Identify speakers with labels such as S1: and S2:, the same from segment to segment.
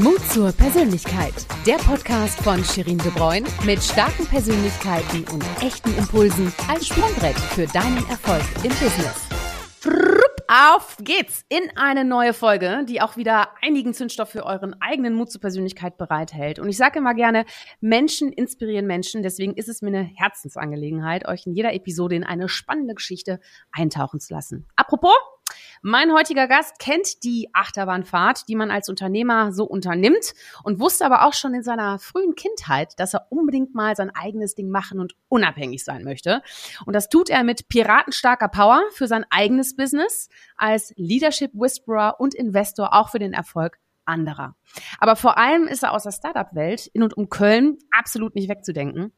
S1: Mut zur Persönlichkeit. Der Podcast von Shirin De Bruyne mit starken Persönlichkeiten und echten Impulsen als Sprungbrett für deinen Erfolg im Business. Auf geht's in eine neue Folge, die auch wieder einigen Zündstoff für euren eigenen Mut zur Persönlichkeit bereithält. Und ich sage immer gerne, Menschen inspirieren Menschen. Deswegen ist es mir eine Herzensangelegenheit, euch in jeder Episode in eine spannende Geschichte eintauchen zu lassen. Apropos, mein heutiger Gast kennt die Achterbahnfahrt, die man als Unternehmer so unternimmt und wusste aber auch schon in seiner frühen Kindheit, dass er unbedingt mal sein eigenes Ding machen und unabhängig sein möchte. Und das tut er mit piratenstarker Power für sein eigenes Business, als Leadership Whisperer und Investor auch für den Erfolg anderer. Aber vor allem ist er aus der Startup-Welt in und um Köln absolut nicht wegzudenken.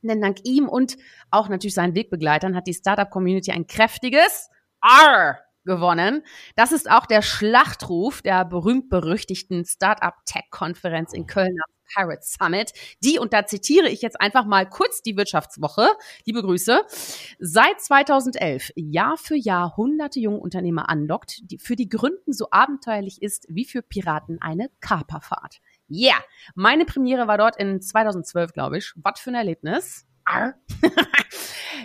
S1: Denn dank ihm und auch natürlich seinen Wegbegleitern hat die Startup-Community ein kräftiges R gewonnen. Das ist auch der Schlachtruf der berühmt-berüchtigten Startup-Tech-Konferenz in Köln Pirate Summit. Die, und da zitiere ich jetzt einfach mal kurz die Wirtschaftswoche, liebe Grüße, seit 2011 Jahr für Jahr hunderte junge Unternehmer anlockt, die für die Gründen so abenteuerlich ist wie für Piraten eine Kaperfahrt. Yeah, meine Premiere war dort in 2012, glaube ich. Was für ein Erlebnis.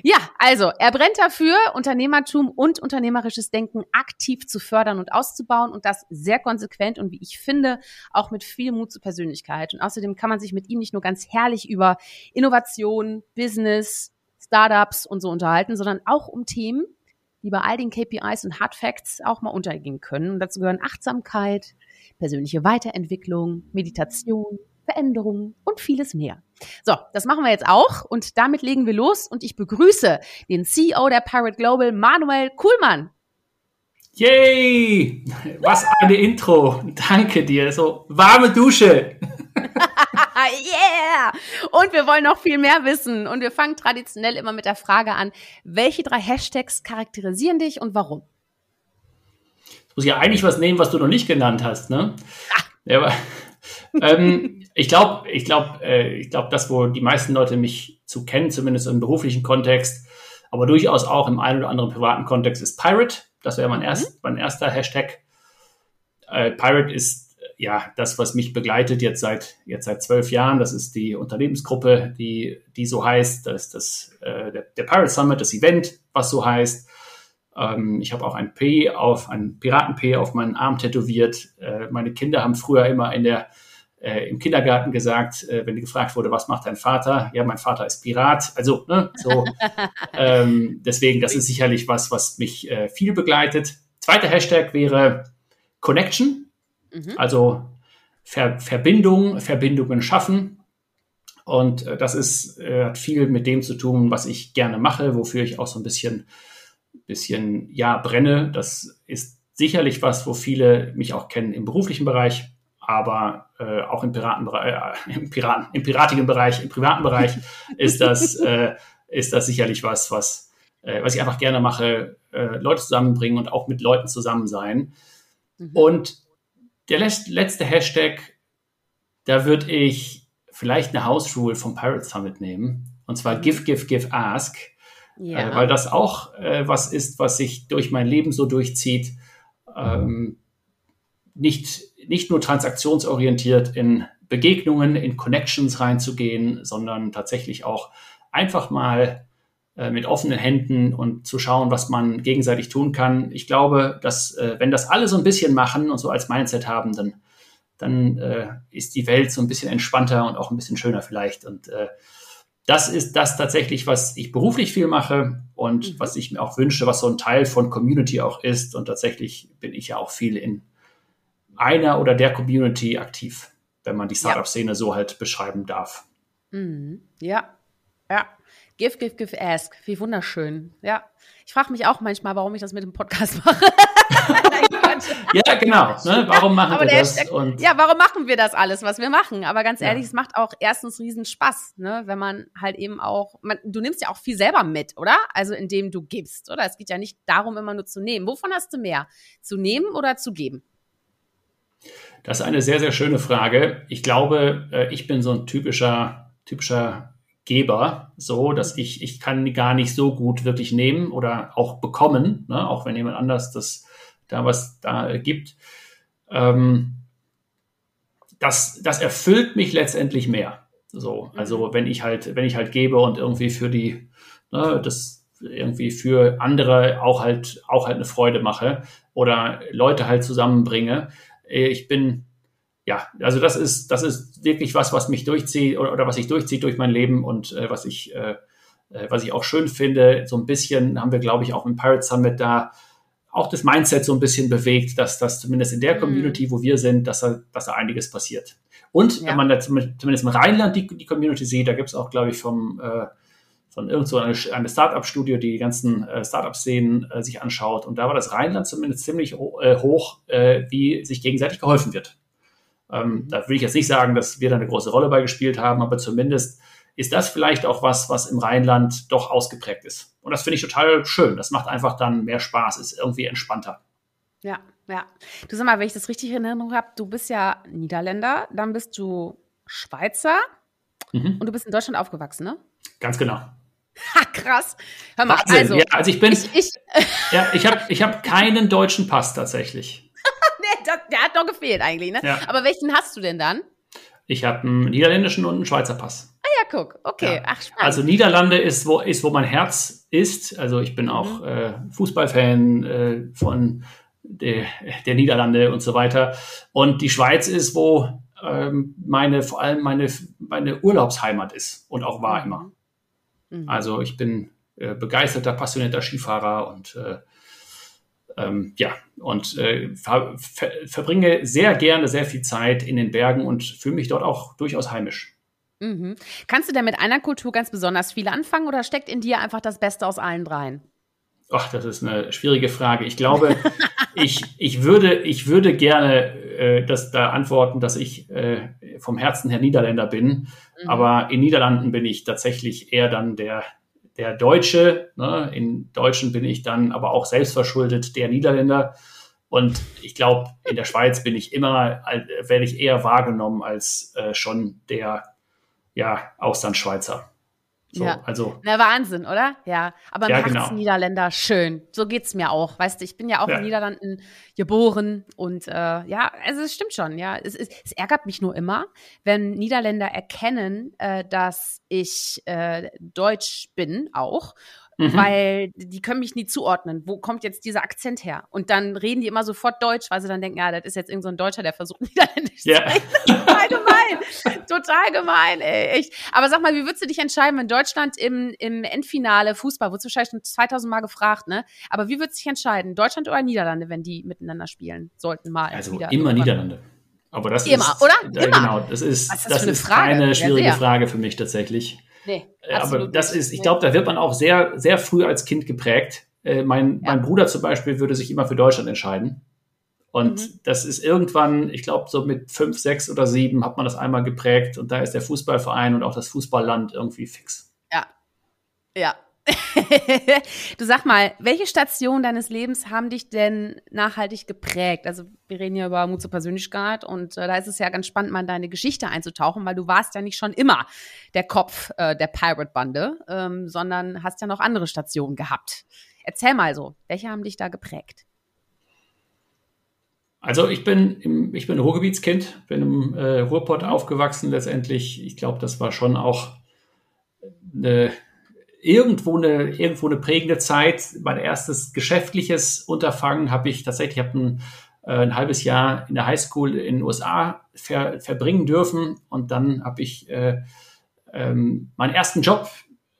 S1: ja, also er brennt dafür, Unternehmertum und unternehmerisches Denken aktiv zu fördern und auszubauen und das sehr konsequent und wie ich finde, auch mit viel Mut zur Persönlichkeit. Und außerdem kann man sich mit ihm nicht nur ganz herrlich über Innovation, Business, Startups und so unterhalten, sondern auch um Themen, die bei all den KPIs und Hard Facts auch mal untergehen können. Und dazu gehören Achtsamkeit, persönliche Weiterentwicklung, Meditation, Veränderungen und vieles mehr. So, das machen wir jetzt auch und damit legen wir los und ich begrüße den CEO der Pirate Global, Manuel Kuhlmann.
S2: Yay! Was eine Intro. Danke dir. So warme Dusche.
S1: yeah! Und wir wollen noch viel mehr wissen. Und wir fangen traditionell immer mit der Frage an, welche drei Hashtags charakterisieren dich und warum?
S2: Ich muss ja eigentlich was nehmen, was du noch nicht genannt hast, ne? Ah. Ja, aber, ähm, ich glaube, ich glaube, äh, ich glaube, das, wo die meisten Leute mich zu kennen, zumindest im beruflichen Kontext, aber durchaus auch im einen oder anderen privaten Kontext, ist Pirate. Das wäre mein, mhm. erst, mein erster Hashtag. Äh, Pirate ist ja das, was mich begleitet jetzt seit jetzt seit zwölf Jahren. Das ist die Unternehmensgruppe, die die so heißt. Das ist das äh, der, der Pirate Summit, das Event, was so heißt. Ähm, ich habe auch ein P auf ein Piraten P auf meinen Arm tätowiert. Äh, meine Kinder haben früher immer in der äh, im Kindergarten gesagt, äh, wenn gefragt wurde, was macht dein Vater? Ja, mein Vater ist Pirat. Also, ne, so. ähm, deswegen, das ist sicherlich was, was mich äh, viel begleitet. Zweiter Hashtag wäre Connection, mhm. also Ver Verbindung, Verbindungen schaffen. Und äh, das ist, äh, hat viel mit dem zu tun, was ich gerne mache, wofür ich auch so ein bisschen, bisschen, ja, brenne. Das ist sicherlich was, wo viele mich auch kennen im beruflichen Bereich aber äh, auch im Piratenbereich, äh, im Piraten, im piratigen Bereich, im privaten Bereich ist das, äh, ist das sicherlich was, was, äh, was ich einfach gerne mache, äh, Leute zusammenbringen und auch mit Leuten zusammen sein. Mhm. Und der letzte Hashtag, da würde ich vielleicht eine House Rule vom Pirate Summit nehmen. Und zwar mhm. Give, Give, Give, Ask. Ja. Äh, weil das auch äh, was ist, was sich durch mein Leben so durchzieht. Ähm, nicht nicht nur transaktionsorientiert in Begegnungen, in Connections reinzugehen, sondern tatsächlich auch einfach mal äh, mit offenen Händen und zu schauen, was man gegenseitig tun kann. Ich glaube, dass äh, wenn das alle so ein bisschen machen und so als Mindset haben, dann, dann äh, ist die Welt so ein bisschen entspannter und auch ein bisschen schöner vielleicht. Und äh, das ist das tatsächlich, was ich beruflich viel mache und mhm. was ich mir auch wünsche, was so ein Teil von Community auch ist. Und tatsächlich bin ich ja auch viel in einer oder der Community aktiv, wenn man die Startup-Szene ja. so halt beschreiben darf.
S1: Mhm. Ja, ja. Give, give, give, ask. Wie wunderschön. Ja. Ich frage mich auch manchmal, warum ich das mit dem Podcast mache.
S2: ja, genau. Ne? Warum machen wir das?
S1: Steckt, ja, warum machen wir das alles, was wir machen? Aber ganz ehrlich, ja. es macht auch erstens riesen Spaß, ne? wenn man halt eben auch, man, du nimmst ja auch viel selber mit, oder? Also indem du gibst, oder? Es geht ja nicht darum, immer nur zu nehmen. Wovon hast du mehr? Zu nehmen oder zu geben?
S2: Das ist eine sehr, sehr schöne Frage. Ich glaube, äh, ich bin so ein typischer, typischer Geber, so dass ich, ich kann gar nicht so gut wirklich nehmen oder auch bekommen, ne? auch wenn jemand anders das da was da gibt. Ähm, das, das erfüllt mich letztendlich mehr. So, also mhm. wenn ich halt, wenn ich halt gebe und irgendwie für die, ne, das irgendwie für andere auch halt, auch halt eine Freude mache oder Leute halt zusammenbringe. Äh, ich bin, ja, also das ist, das ist wirklich was, was mich durchzieht oder, oder was ich durchzieht durch mein Leben und äh, was ich, äh, äh, was ich auch schön finde. So ein bisschen haben wir, glaube ich, auch im Pirate Summit da auch das Mindset so ein bisschen bewegt, dass das zumindest in der mhm. Community, wo wir sind, dass da, dass da einiges passiert. Und ja. wenn man da zumindest im Rheinland die, die Community sieht, da gibt es auch, glaube ich, vom äh, von irgend so eine, eine Startup-Studio, die die ganzen äh, Startup-Szenen äh, sich anschaut. Und da war das Rheinland zumindest ziemlich äh, hoch, äh, wie sich gegenseitig geholfen wird. Ähm, mhm. da will ich jetzt nicht sagen, dass wir da eine große Rolle bei gespielt haben, aber zumindest ist das vielleicht auch was, was im Rheinland doch ausgeprägt ist. Und das finde ich total schön. Das macht einfach dann mehr Spaß, ist irgendwie entspannter.
S1: Ja, ja. Du sag mal, wenn ich das richtig in Erinnerung habe, du bist ja Niederländer, dann bist du Schweizer mhm. und du bist in Deutschland aufgewachsen, ne?
S2: Ganz genau.
S1: Ha, krass.
S2: Hör mal, Wahnsinn. also. Ja, also ich bin. Ich, ich, ja, ich habe ich hab keinen deutschen Pass tatsächlich.
S1: nee, der, der, hat doch gefehlt eigentlich, ne? Ja. Aber welchen hast du denn dann?
S2: Ich habe einen niederländischen und einen Schweizer Pass.
S1: Ah ja, guck, okay. Ja.
S2: Ach, spannend. Also Niederlande ist wo, ist, wo mein Herz ist. Also ich bin auch mhm. äh, Fußballfan äh, von der, der Niederlande und so weiter. Und die Schweiz ist, wo ähm, meine, vor allem meine, meine Urlaubsheimat ist und auch war mhm. immer. Mhm. Also ich bin äh, begeisterter, passionierter Skifahrer und äh, ähm, ja, und äh, ver ver verbringe sehr gerne sehr viel Zeit in den Bergen und fühle mich dort auch durchaus heimisch.
S1: Mhm. Kannst du denn mit einer Kultur ganz besonders viel anfangen oder steckt in dir einfach das Beste aus allen dreien?
S2: Ach, das ist eine schwierige Frage. Ich glaube, ich, ich, würde, ich würde gerne äh, das da antworten, dass ich äh, vom Herzen her Niederländer bin. Mhm. Aber in Niederlanden bin ich tatsächlich eher dann der, der Deutsche. Ne? In Deutschen bin ich dann aber auch selbstverschuldet der Niederländer. Und ich glaube, in der Schweiz bin ich immer, werde ich eher wahrgenommen als äh, schon der ja, Auslandschweizer.
S1: So, ja. also. Na, Wahnsinn, oder? Ja. Aber ja, Herzen genau. Niederländer, schön. So geht's mir auch. Weißt du, ich bin ja auch ja. in Niederlanden geboren und äh, ja, also es stimmt schon, ja. Es, es, es, ärgert mich nur immer, wenn Niederländer erkennen, äh, dass ich äh, Deutsch bin auch Mhm. weil die können mich nie zuordnen. Wo kommt jetzt dieser Akzent her? Und dann reden die immer sofort Deutsch, weil sie dann denken, ja, das ist jetzt irgendein so Deutscher, der versucht Niederländisch ja. zu sprechen. Total gemein. Total gemein, ey. Echt. Aber sag mal, wie würdest du dich entscheiden, wenn Deutschland im, im Endfinale Fußball, wurdest du wahrscheinlich schon 2000 Mal gefragt, ne? Aber wie würdest du dich entscheiden, Deutschland oder Niederlande, wenn die miteinander spielen sollten mal?
S2: Also immer irgendwann. Niederlande. Aber das
S1: immer,
S2: ist,
S1: oder?
S2: Äh, immer. Genau, das ist, das, das ist Frage? eine schwierige ja, Frage für mich tatsächlich. Nee, äh, aber das ist, ich glaube, da wird man auch sehr, sehr früh als Kind geprägt. Äh, mein, ja. mein Bruder zum Beispiel würde sich immer für Deutschland entscheiden. Und mhm. das ist irgendwann, ich glaube, so mit fünf, sechs oder sieben hat man das einmal geprägt und da ist der Fußballverein und auch das Fußballland irgendwie fix.
S1: Ja. Ja, du sag mal, welche Stationen deines Lebens haben dich denn nachhaltig geprägt? Also wir reden ja über Mut zur Persönlichkeit und äh, da ist es ja ganz spannend, mal in deine Geschichte einzutauchen, weil du warst ja nicht schon immer der Kopf äh, der Pirate-Bande, ähm, sondern hast ja noch andere Stationen gehabt. Erzähl mal so, welche haben dich da geprägt?
S2: Also ich bin im, ich bin Ruhrgebietskind, bin im äh, Ruhrpott aufgewachsen letztendlich. Ich glaube, das war schon auch eine irgendwo eine, irgendwo eine prägende Zeit. Mein erstes geschäftliches Unterfangen habe ich tatsächlich, ich habe ein, äh, ein halbes Jahr in der Highschool in den USA ver, verbringen dürfen und dann habe ich äh, ähm, meinen ersten Job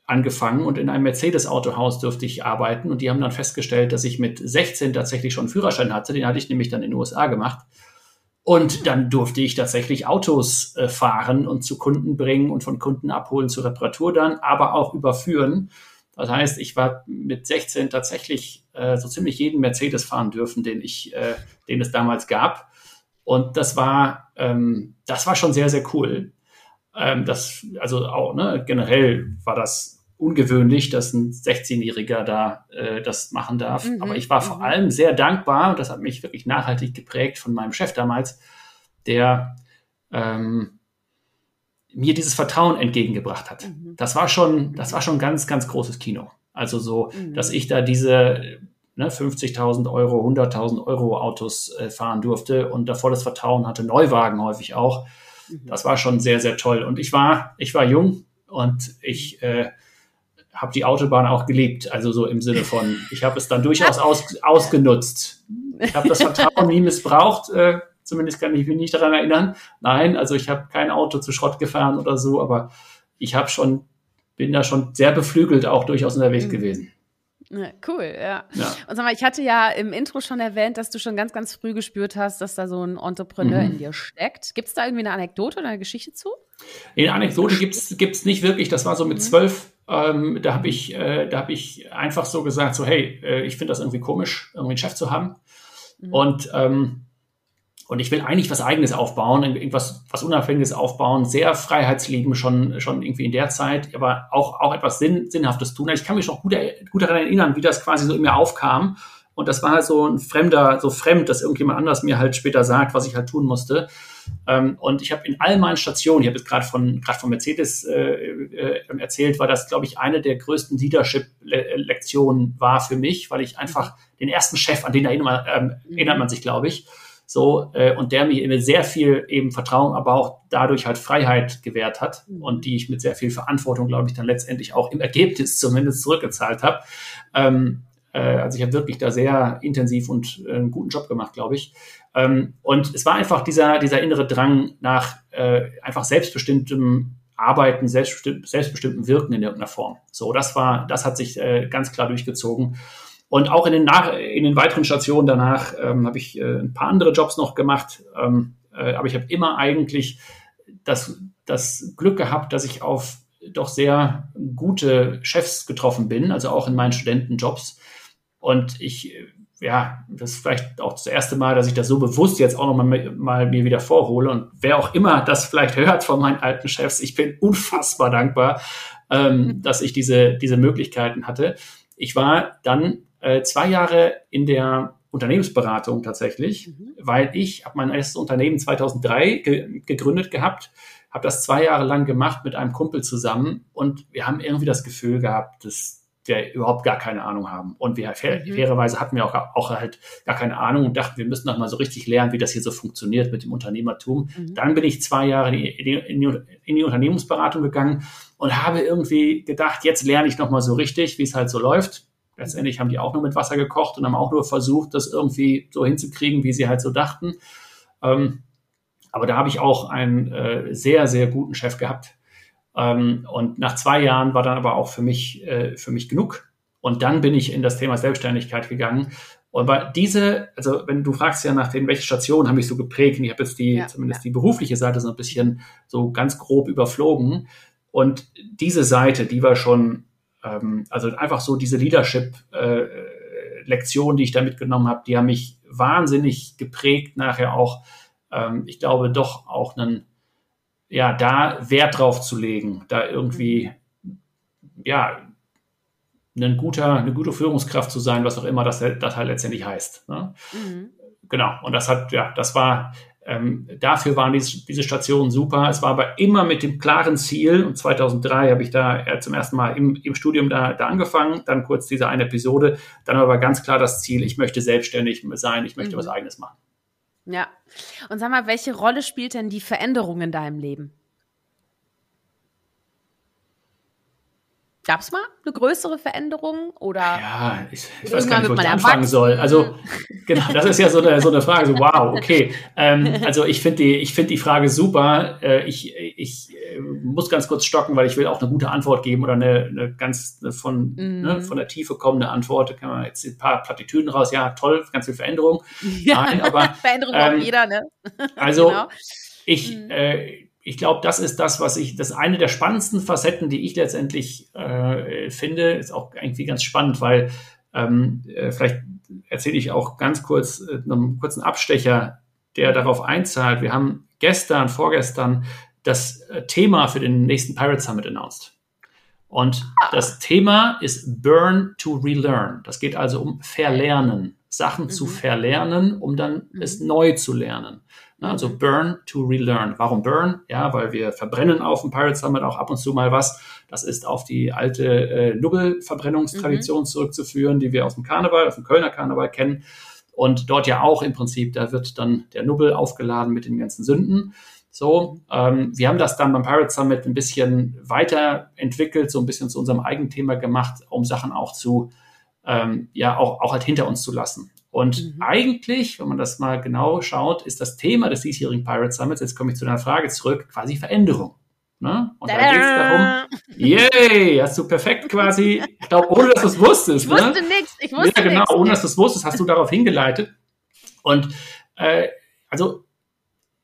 S2: angefangen und in einem Mercedes-Autohaus durfte ich arbeiten und die haben dann festgestellt, dass ich mit 16 tatsächlich schon einen Führerschein hatte. Den hatte ich nämlich dann in den USA gemacht. Und dann durfte ich tatsächlich Autos äh, fahren und zu Kunden bringen und von Kunden abholen zur Reparatur dann, aber auch überführen. Das heißt, ich war mit 16 tatsächlich äh, so ziemlich jeden Mercedes fahren dürfen, den ich, äh, den es damals gab. Und das war, ähm, das war schon sehr, sehr cool. Ähm, das, also auch, ne, generell war das ungewöhnlich, dass ein 16-Jähriger da äh, das machen darf. Mhm, Aber ich war vor mhm. allem sehr dankbar, und das hat mich wirklich nachhaltig geprägt von meinem Chef damals, der ähm, mir dieses Vertrauen entgegengebracht hat. Mhm. Das war schon, das war schon ganz, ganz großes Kino. Also so, mhm. dass ich da diese, ne, 50.000 Euro, 100.000 Euro Autos äh, fahren durfte und davor das Vertrauen hatte, Neuwagen häufig auch. Mhm. Das war schon sehr, sehr toll. Und ich war, ich war jung und ich äh, habe die Autobahn auch geliebt. Also so im Sinne von, ich habe es dann durchaus aus, ausgenutzt. Ich habe das Vertrauen nie missbraucht. Äh, zumindest kann ich mich nicht daran erinnern. Nein, also ich habe kein Auto zu Schrott gefahren oder so, aber ich habe schon, bin da schon sehr beflügelt auch durchaus unterwegs mhm. gewesen.
S1: Cool, ja. ja. Und sag mal, ich hatte ja im Intro schon erwähnt, dass du schon ganz, ganz früh gespürt hast, dass da so ein Entrepreneur mhm. in dir steckt. Gibt es da irgendwie eine Anekdote oder eine Geschichte zu?
S2: eine Anekdote gibt es nicht wirklich. Das war so mit mhm. zwölf. Ähm, da habe ich, äh, hab ich einfach so gesagt, so hey, äh, ich finde das irgendwie komisch, irgendwie einen Chef zu haben. Mhm. Und ähm, und ich will eigentlich was Eigenes aufbauen, irgendwas was Unabhängiges aufbauen, sehr Freiheitslieben schon, schon irgendwie in der Zeit, aber auch, auch etwas Sinn, Sinnhaftes tun. Ich kann mich noch gut, gut daran erinnern, wie das quasi so in mir aufkam. Und das war so ein fremder, so fremd, dass irgendjemand anders mir halt später sagt, was ich halt tun musste. Ähm, und ich habe in all meinen Stationen, ich habe jetzt gerade von, gerade von Mercedes äh, äh, erzählt, war das, glaube ich, eine der größten Leadership-Lektionen war für mich, weil ich einfach den ersten Chef, an den erinnert man, ähm, erinnert man sich, glaube ich, so, äh, und der mir sehr viel eben Vertrauen, aber auch dadurch halt Freiheit gewährt hat mhm. und die ich mit sehr viel Verantwortung, glaube ich, dann letztendlich auch im Ergebnis zumindest zurückgezahlt habe. Ähm, äh, also ich habe wirklich da sehr intensiv und äh, einen guten Job gemacht, glaube ich. Ähm, und es war einfach dieser, dieser innere Drang nach äh, einfach selbstbestimmtem Arbeiten, selbstbestimm selbstbestimmtem Wirken in irgendeiner Form. So, das war, das hat sich äh, ganz klar durchgezogen. Und auch in den, nach, in den weiteren Stationen danach ähm, habe ich äh, ein paar andere Jobs noch gemacht. Ähm, äh, aber ich habe immer eigentlich das, das Glück gehabt, dass ich auf doch sehr gute Chefs getroffen bin, also auch in meinen Studentenjobs. Und ich, ja, das ist vielleicht auch das erste Mal, dass ich das so bewusst jetzt auch nochmal mal mir wieder vorhole. Und wer auch immer das vielleicht hört von meinen alten Chefs, ich bin unfassbar dankbar, ähm, dass ich diese, diese Möglichkeiten hatte. Ich war dann äh, zwei Jahre in der Unternehmensberatung tatsächlich, mhm. weil ich habe mein erstes Unternehmen 2003 ge gegründet gehabt, habe das zwei Jahre lang gemacht mit einem Kumpel zusammen und wir haben irgendwie das Gefühl gehabt, dass wir überhaupt gar keine Ahnung haben. Und wir, fair, mhm. fairerweise hatten wir auch, auch halt gar keine Ahnung und dachten, wir müssen noch mal so richtig lernen, wie das hier so funktioniert mit dem Unternehmertum. Mhm. Dann bin ich zwei Jahre in die, in, die, in die, Unternehmensberatung gegangen und habe irgendwie gedacht, jetzt lerne ich noch mal so richtig, wie es halt so läuft. Letztendlich haben die auch nur mit Wasser gekocht und haben auch nur versucht, das irgendwie so hinzukriegen, wie sie halt so dachten. Ähm, aber da habe ich auch einen äh, sehr, sehr guten Chef gehabt. Ähm, und nach zwei Jahren war dann aber auch für mich, äh, für mich genug. Und dann bin ich in das Thema Selbstständigkeit gegangen. Und bei diese, also wenn du fragst ja nach den, welche Stationen haben mich so geprägt, und ich habe jetzt die, ja, zumindest ja. die berufliche Seite so ein bisschen so ganz grob überflogen. Und diese Seite, die war schon ähm, also einfach so diese Leadership-Lektionen, äh, die ich da mitgenommen habe, die haben mich wahnsinnig geprägt, nachher auch, ähm, ich glaube, doch auch einen, ja, da Wert drauf zu legen, da irgendwie, ja, ein guter, eine gute Führungskraft zu sein, was auch immer das, das halt letztendlich heißt. Ne? Mhm. Genau. Und das hat, ja, das war ähm, dafür waren diese, diese Stationen super. Es war aber immer mit dem klaren Ziel. Und 2003 habe ich da äh, zum ersten Mal im, im Studium da, da angefangen. Dann kurz diese eine Episode. Dann aber ganz klar das Ziel, ich möchte selbstständig sein, ich möchte mhm. was Eigenes machen.
S1: Ja. Und sag mal, welche Rolle spielt denn die Veränderung in deinem Leben? Gab es mal eine größere Veränderung oder?
S2: Ja, ich, ich weiß gar nicht, wo ich anfangen soll. Also genau, das ist ja so eine, so eine Frage. So wow, okay. Ähm, also ich finde die, ich finde die Frage super. Äh, ich, ich äh, muss ganz kurz stocken, weil ich will auch eine gute Antwort geben oder eine, eine ganz eine von mm. ne, von der Tiefe kommende Antwort. Da kann man jetzt ein paar Plattitüden raus. Ja, toll, ganz viel Veränderung.
S1: Ja, Nein, aber Veränderung ähm, auch jeder, ne?
S2: Also genau. ich mm. äh, ich glaube, das ist das, was ich, das eine der spannendsten Facetten, die ich letztendlich äh, finde, ist auch irgendwie ganz spannend, weil ähm, äh, vielleicht erzähle ich auch ganz kurz äh, einen kurzen Abstecher, der darauf einzahlt. Wir haben gestern, vorgestern das äh, Thema für den nächsten Pirate Summit announced. Und das Thema ist Burn to Relearn. Das geht also um Verlernen, Sachen mhm. zu verlernen, um dann mhm. es neu zu lernen. Ne? Also mhm. Burn to Relearn. Warum Burn? Ja, weil wir verbrennen auf dem Pirate Summit auch ab und zu mal was. Das ist auf die alte äh, Nubbel-Verbrennungstradition mhm. zurückzuführen, die wir aus dem Karneval, aus dem Kölner Karneval kennen. Und dort ja auch im Prinzip, da wird dann der Nubbel aufgeladen mit den ganzen Sünden. So, ähm, wir haben das dann beim Pirate Summit ein bisschen weiterentwickelt, so ein bisschen zu unserem eigenen Thema gemacht, um Sachen auch zu, ähm, ja, auch, auch halt hinter uns zu lassen. Und mhm. eigentlich, wenn man das mal genau schaut, ist das Thema des diesjährigen Pirate Summits, jetzt komme ich zu deiner Frage zurück, quasi Veränderung. Ne? Und da geht es darum, yay, hast du perfekt quasi, ich glaube, ohne dass du es wusstest.
S1: Ich wusste ne? nichts, ich wusste
S2: Ja, genau, nix. ohne dass du es wusstest, hast du darauf hingeleitet. Und äh, also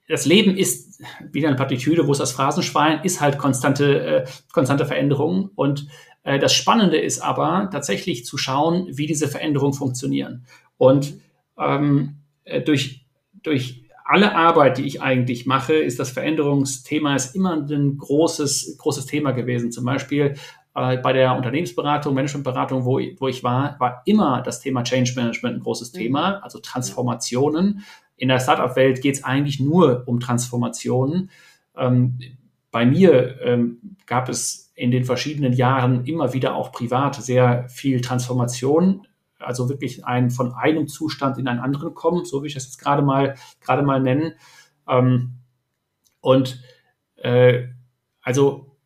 S2: das Leben ist wieder eine Partitüde, wo es das Phrasenschwein ist halt konstante, äh, konstante Veränderungen. Und äh, das Spannende ist aber tatsächlich zu schauen, wie diese Veränderungen funktionieren. Und ähm, äh, durch, durch alle Arbeit, die ich eigentlich mache, ist das Veränderungsthema ist immer ein großes, großes Thema gewesen. Zum Beispiel äh, bei der Unternehmensberatung, Managementberatung, wo, wo ich war, war immer das Thema Change Management ein großes mhm. Thema, also Transformationen in der Startup-Welt geht es eigentlich nur um Transformationen. Ähm, bei mir ähm, gab es in den verschiedenen Jahren immer wieder auch privat sehr viel Transformation, also wirklich ein von einem Zustand in einen anderen kommen, so wie ich das jetzt gerade mal gerade mal nennen. Ähm, und äh, also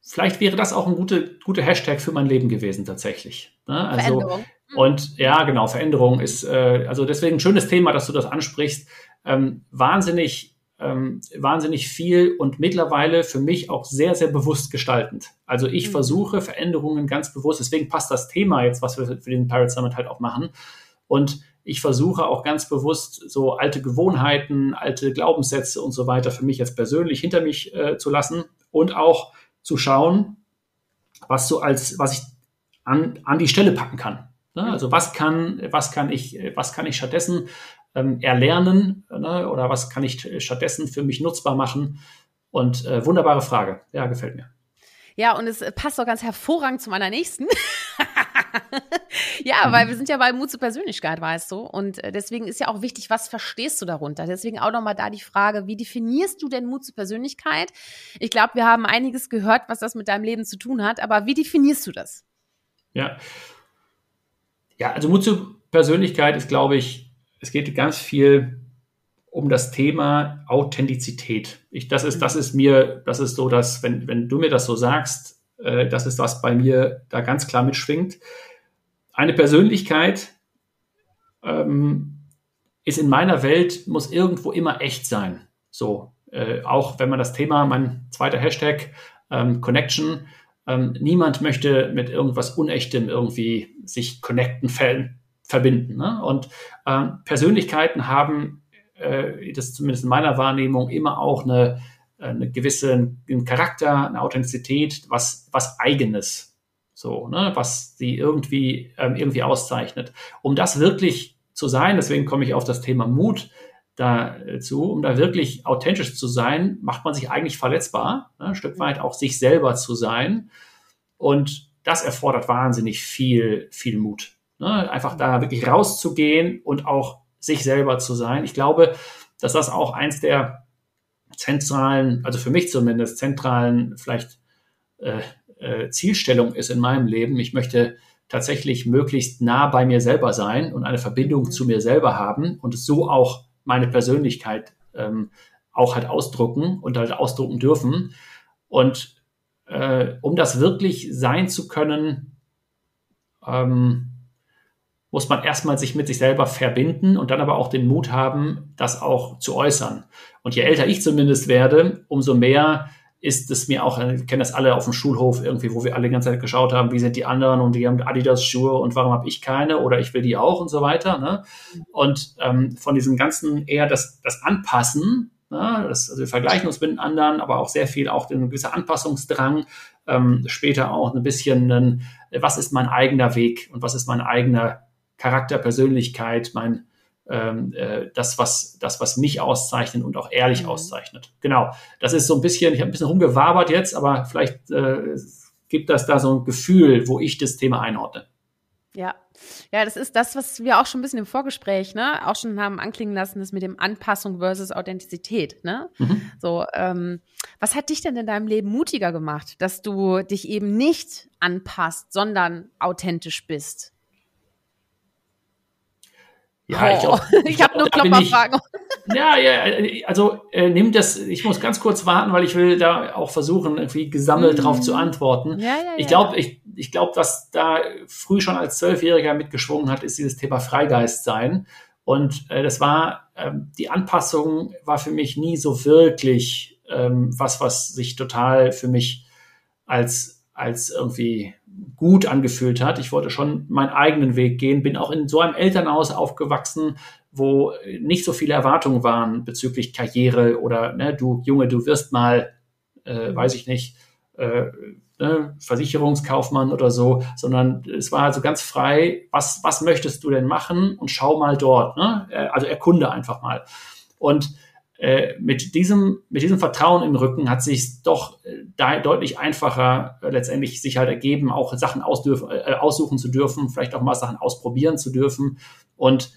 S2: vielleicht wäre das auch ein guter gute Hashtag für mein Leben gewesen tatsächlich. Ne? Also und ja, genau, Veränderung ist, äh, also deswegen ein schönes Thema, dass du das ansprichst. Ähm, wahnsinnig, ähm, wahnsinnig viel und mittlerweile für mich auch sehr, sehr bewusst gestaltend. Also ich mhm. versuche Veränderungen ganz bewusst, deswegen passt das Thema jetzt, was wir für den Pirate Summit halt auch machen. Und ich versuche auch ganz bewusst so alte Gewohnheiten, alte Glaubenssätze und so weiter für mich jetzt persönlich hinter mich äh, zu lassen und auch zu schauen, was so als, was ich an, an die Stelle packen kann. Ne? Also was kann, was kann ich, was kann ich stattdessen ähm, erlernen ne? oder was kann ich stattdessen für mich nutzbar machen? Und äh, wunderbare Frage. Ja, gefällt mir.
S1: Ja, und es passt auch ganz hervorragend zu meiner nächsten. ja, mhm. weil wir sind ja bei Mut zur Persönlichkeit, weißt du. Und äh, deswegen ist ja auch wichtig, was verstehst du darunter? Deswegen auch nochmal da die Frage, wie definierst du denn Mut zur Persönlichkeit? Ich glaube, wir haben einiges gehört, was das mit deinem Leben zu tun hat, aber wie definierst du das?
S2: Ja, ja, also Mut zur Persönlichkeit ist, glaube ich, es geht ganz viel um das Thema Authentizität. Ich, das ist, das ist mir, das ist so, dass, wenn, wenn du mir das so sagst, äh, das ist was bei mir da ganz klar mitschwingt. Eine Persönlichkeit ähm, ist in meiner Welt, muss irgendwo immer echt sein. So, äh, auch wenn man das Thema, mein zweiter Hashtag, ähm, Connection, ähm, niemand möchte mit irgendwas Unechtem irgendwie sich connecten, fällen, verbinden. Ne? Und äh, Persönlichkeiten haben, äh, das ist zumindest in meiner Wahrnehmung, immer auch eine, eine gewisse einen Charakter, eine Authentizität, was, was Eigenes, so, ne? was sie irgendwie, ähm, irgendwie auszeichnet. Um das wirklich zu sein, deswegen komme ich auf das Thema Mut dazu, um da wirklich authentisch zu sein, macht man sich eigentlich verletzbar, ne, ein Stück weit auch sich selber zu sein. Und das erfordert wahnsinnig viel, viel Mut. Ne, einfach da wirklich rauszugehen und auch sich selber zu sein. Ich glaube, dass das auch eins der zentralen, also für mich zumindest zentralen vielleicht äh, äh, Zielstellung ist in meinem Leben. Ich möchte tatsächlich möglichst nah bei mir selber sein und eine Verbindung mhm. zu mir selber haben und so auch meine Persönlichkeit ähm, auch halt ausdrucken und halt ausdrucken dürfen. Und äh, um das wirklich sein zu können, ähm, muss man erstmal sich mit sich selber verbinden und dann aber auch den Mut haben, das auch zu äußern. Und je älter ich zumindest werde, umso mehr ist es mir auch, wir kennen das alle auf dem Schulhof irgendwie, wo wir alle die ganze Zeit geschaut haben, wie sind die anderen und die haben Adidas-Schuhe und warum habe ich keine oder ich will die auch und so weiter. Ne? Und ähm, von diesem ganzen eher das, das Anpassen, ne? das, also wir vergleichen uns mit den anderen, aber auch sehr viel auch ein gewisser Anpassungsdrang, ähm, später auch ein bisschen, ein, was ist mein eigener Weg und was ist mein eigener Charakter, Persönlichkeit, mein ähm, äh, das, was, das, was mich auszeichnet und auch ehrlich mhm. auszeichnet. Genau. Das ist so ein bisschen, ich habe ein bisschen rumgewabert jetzt, aber vielleicht äh, gibt das da so ein Gefühl, wo ich das Thema einordne.
S1: Ja, ja, das ist das, was wir auch schon ein bisschen im Vorgespräch, ne, auch schon haben anklingen lassen, das mit dem Anpassung versus Authentizität, ne? Mhm. So, ähm, was hat dich denn in deinem Leben mutiger gemacht, dass du dich eben nicht anpasst, sondern authentisch bist?
S2: Ja, ich, glaub,
S1: ich, ich habe nur Klopperfragen.
S2: Ja, ja, also äh, nimm das, ich muss ganz kurz warten, weil ich will da auch versuchen, irgendwie gesammelt mhm. drauf zu antworten. Ja, ja, ich glaube, ich, ich glaube, was da früh schon als Zwölfjähriger mitgeschwungen hat, ist dieses Thema Freigeist sein. Und äh, das war, äh, die Anpassung war für mich nie so wirklich ähm, was, was sich total für mich als, als irgendwie gut angefühlt hat. Ich wollte schon meinen eigenen Weg gehen, bin auch in so einem Elternhaus aufgewachsen, wo nicht so viele Erwartungen waren bezüglich Karriere oder ne, du Junge, du wirst mal, äh, weiß ich nicht, äh, ne, Versicherungskaufmann oder so, sondern es war also ganz frei, was, was möchtest du denn machen und schau mal dort, ne? Äh, also erkunde einfach mal. Und äh, mit diesem, mit diesem Vertrauen im Rücken hat sich doch äh, deutlich einfacher äh, letztendlich sich halt ergeben, auch Sachen ausdürfen, äh, aussuchen zu dürfen, vielleicht auch mal Sachen ausprobieren zu dürfen. Und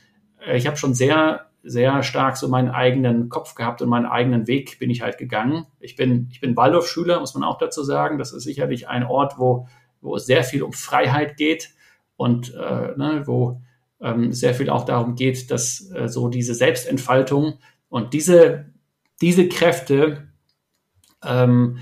S2: äh, ich habe schon sehr, sehr stark so meinen eigenen Kopf gehabt und meinen eigenen Weg bin ich halt gegangen. Ich bin, ich bin Waldorfschüler, muss man auch dazu sagen. Das ist sicherlich ein Ort, wo, wo es sehr viel um Freiheit geht und ne, wo ähm, sehr viel auch darum geht, dass so diese Selbstentfaltung und diese, diese Kräfte ähm,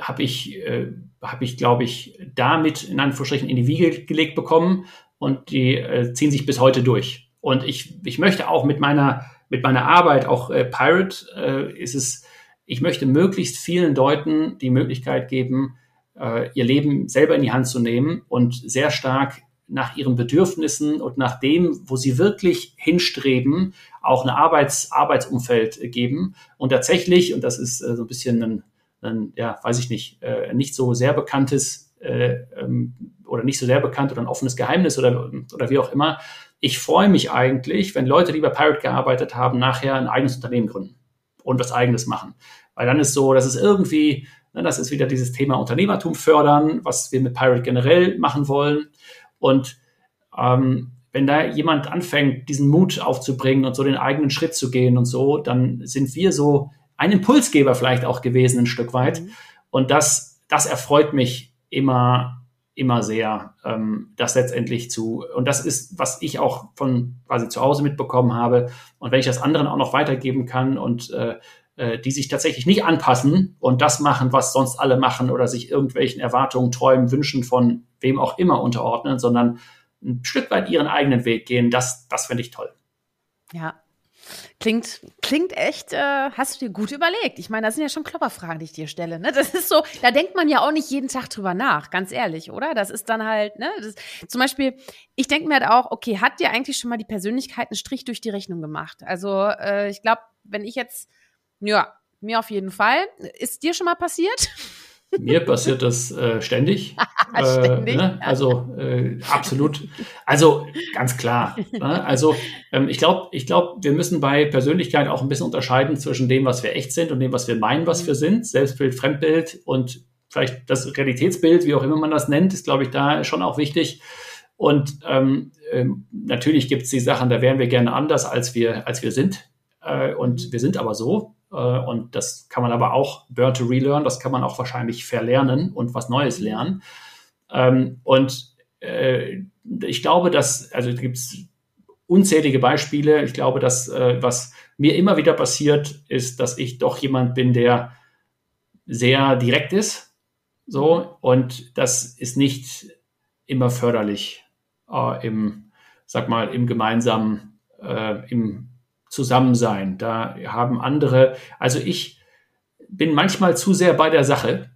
S2: habe ich, äh, hab ich glaube ich, damit in Anführungsstrichen in die Wiege gelegt bekommen und die äh, ziehen sich bis heute durch. Und ich, ich möchte auch mit meiner, mit meiner Arbeit, auch äh, Pirate, äh, ist es, ich möchte möglichst vielen Leuten die Möglichkeit geben, äh, ihr Leben selber in die Hand zu nehmen und sehr stark nach ihren Bedürfnissen und nach dem, wo sie wirklich hinstreben, auch ein Arbeits Arbeitsumfeld geben. Und tatsächlich, und das ist äh, so ein bisschen ein, ein, ja, weiß ich nicht, äh, nicht so sehr bekanntes äh, ähm, oder nicht so sehr bekannt oder ein offenes Geheimnis oder, oder wie auch immer. Ich freue mich eigentlich, wenn Leute, die bei Pirate gearbeitet haben, nachher ein eigenes Unternehmen gründen und was eigenes machen. Weil dann ist so, dass es irgendwie, ne, das ist wieder dieses Thema Unternehmertum fördern, was wir mit Pirate generell machen wollen. Und ähm, wenn da jemand anfängt, diesen Mut aufzubringen und so den eigenen Schritt zu gehen und so, dann sind wir so ein Impulsgeber vielleicht auch gewesen, ein Stück weit. Mhm. Und das, das erfreut mich immer, immer sehr, ähm, das letztendlich zu, und das ist, was ich auch von quasi zu Hause mitbekommen habe. Und wenn ich das anderen auch noch weitergeben kann und äh, äh die sich tatsächlich nicht anpassen und das machen, was sonst alle machen oder sich irgendwelchen Erwartungen, Träumen, Wünschen von wem auch immer unterordnen, sondern ein Stück weit ihren eigenen Weg gehen, das, das finde ich toll.
S1: Ja, Klingt, klingt echt, äh, hast du dir gut überlegt. Ich meine, das sind ja schon Klopperfragen, die ich dir stelle. Ne? Das ist so, da denkt man ja auch nicht jeden Tag drüber nach, ganz ehrlich, oder? Das ist dann halt, ne? Das, zum Beispiel, ich denke mir halt auch, okay, hat dir eigentlich schon mal die Persönlichkeit einen Strich durch die Rechnung gemacht? Also, äh, ich glaube, wenn ich jetzt, ja, mir auf jeden Fall. Ist dir schon mal passiert?
S2: Mir passiert das äh, ständig. ständig? Äh, ne? Also äh, absolut. Also ganz klar. Ne? Also ähm, ich glaube, ich glaube, wir müssen bei Persönlichkeit auch ein bisschen unterscheiden zwischen dem, was wir echt sind und dem, was wir meinen, was wir sind. Selbstbild, Fremdbild und vielleicht das Realitätsbild, wie auch immer man das nennt, ist, glaube ich, da schon auch wichtig. Und ähm, ähm, natürlich gibt es die Sachen, da wären wir gerne anders, als wir, als wir sind. Äh, und wir sind aber so. Äh, und das kann man aber auch Burn to Relearn, das kann man auch wahrscheinlich verlernen und was Neues lernen. Ähm, und äh, ich glaube, dass, also gibt es unzählige Beispiele. Ich glaube, dass äh, was mir immer wieder passiert, ist, dass ich doch jemand bin, der sehr direkt ist. So, und das ist nicht immer förderlich äh, im, sag mal, im gemeinsamen, äh, im Zusammensein. Da haben andere, also ich bin manchmal zu sehr bei der Sache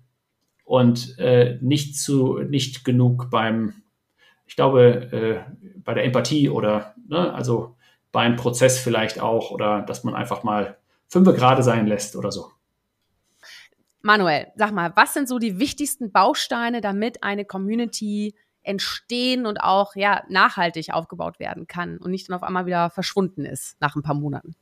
S2: und äh, nicht zu, nicht genug beim, ich glaube, äh, bei der Empathie oder, ne, also beim Prozess vielleicht auch oder dass man einfach mal fünf gerade sein lässt oder so.
S1: Manuel, sag mal, was sind so die wichtigsten Bausteine, damit eine Community entstehen und auch ja nachhaltig aufgebaut werden kann und nicht dann auf einmal wieder verschwunden ist nach ein paar Monaten.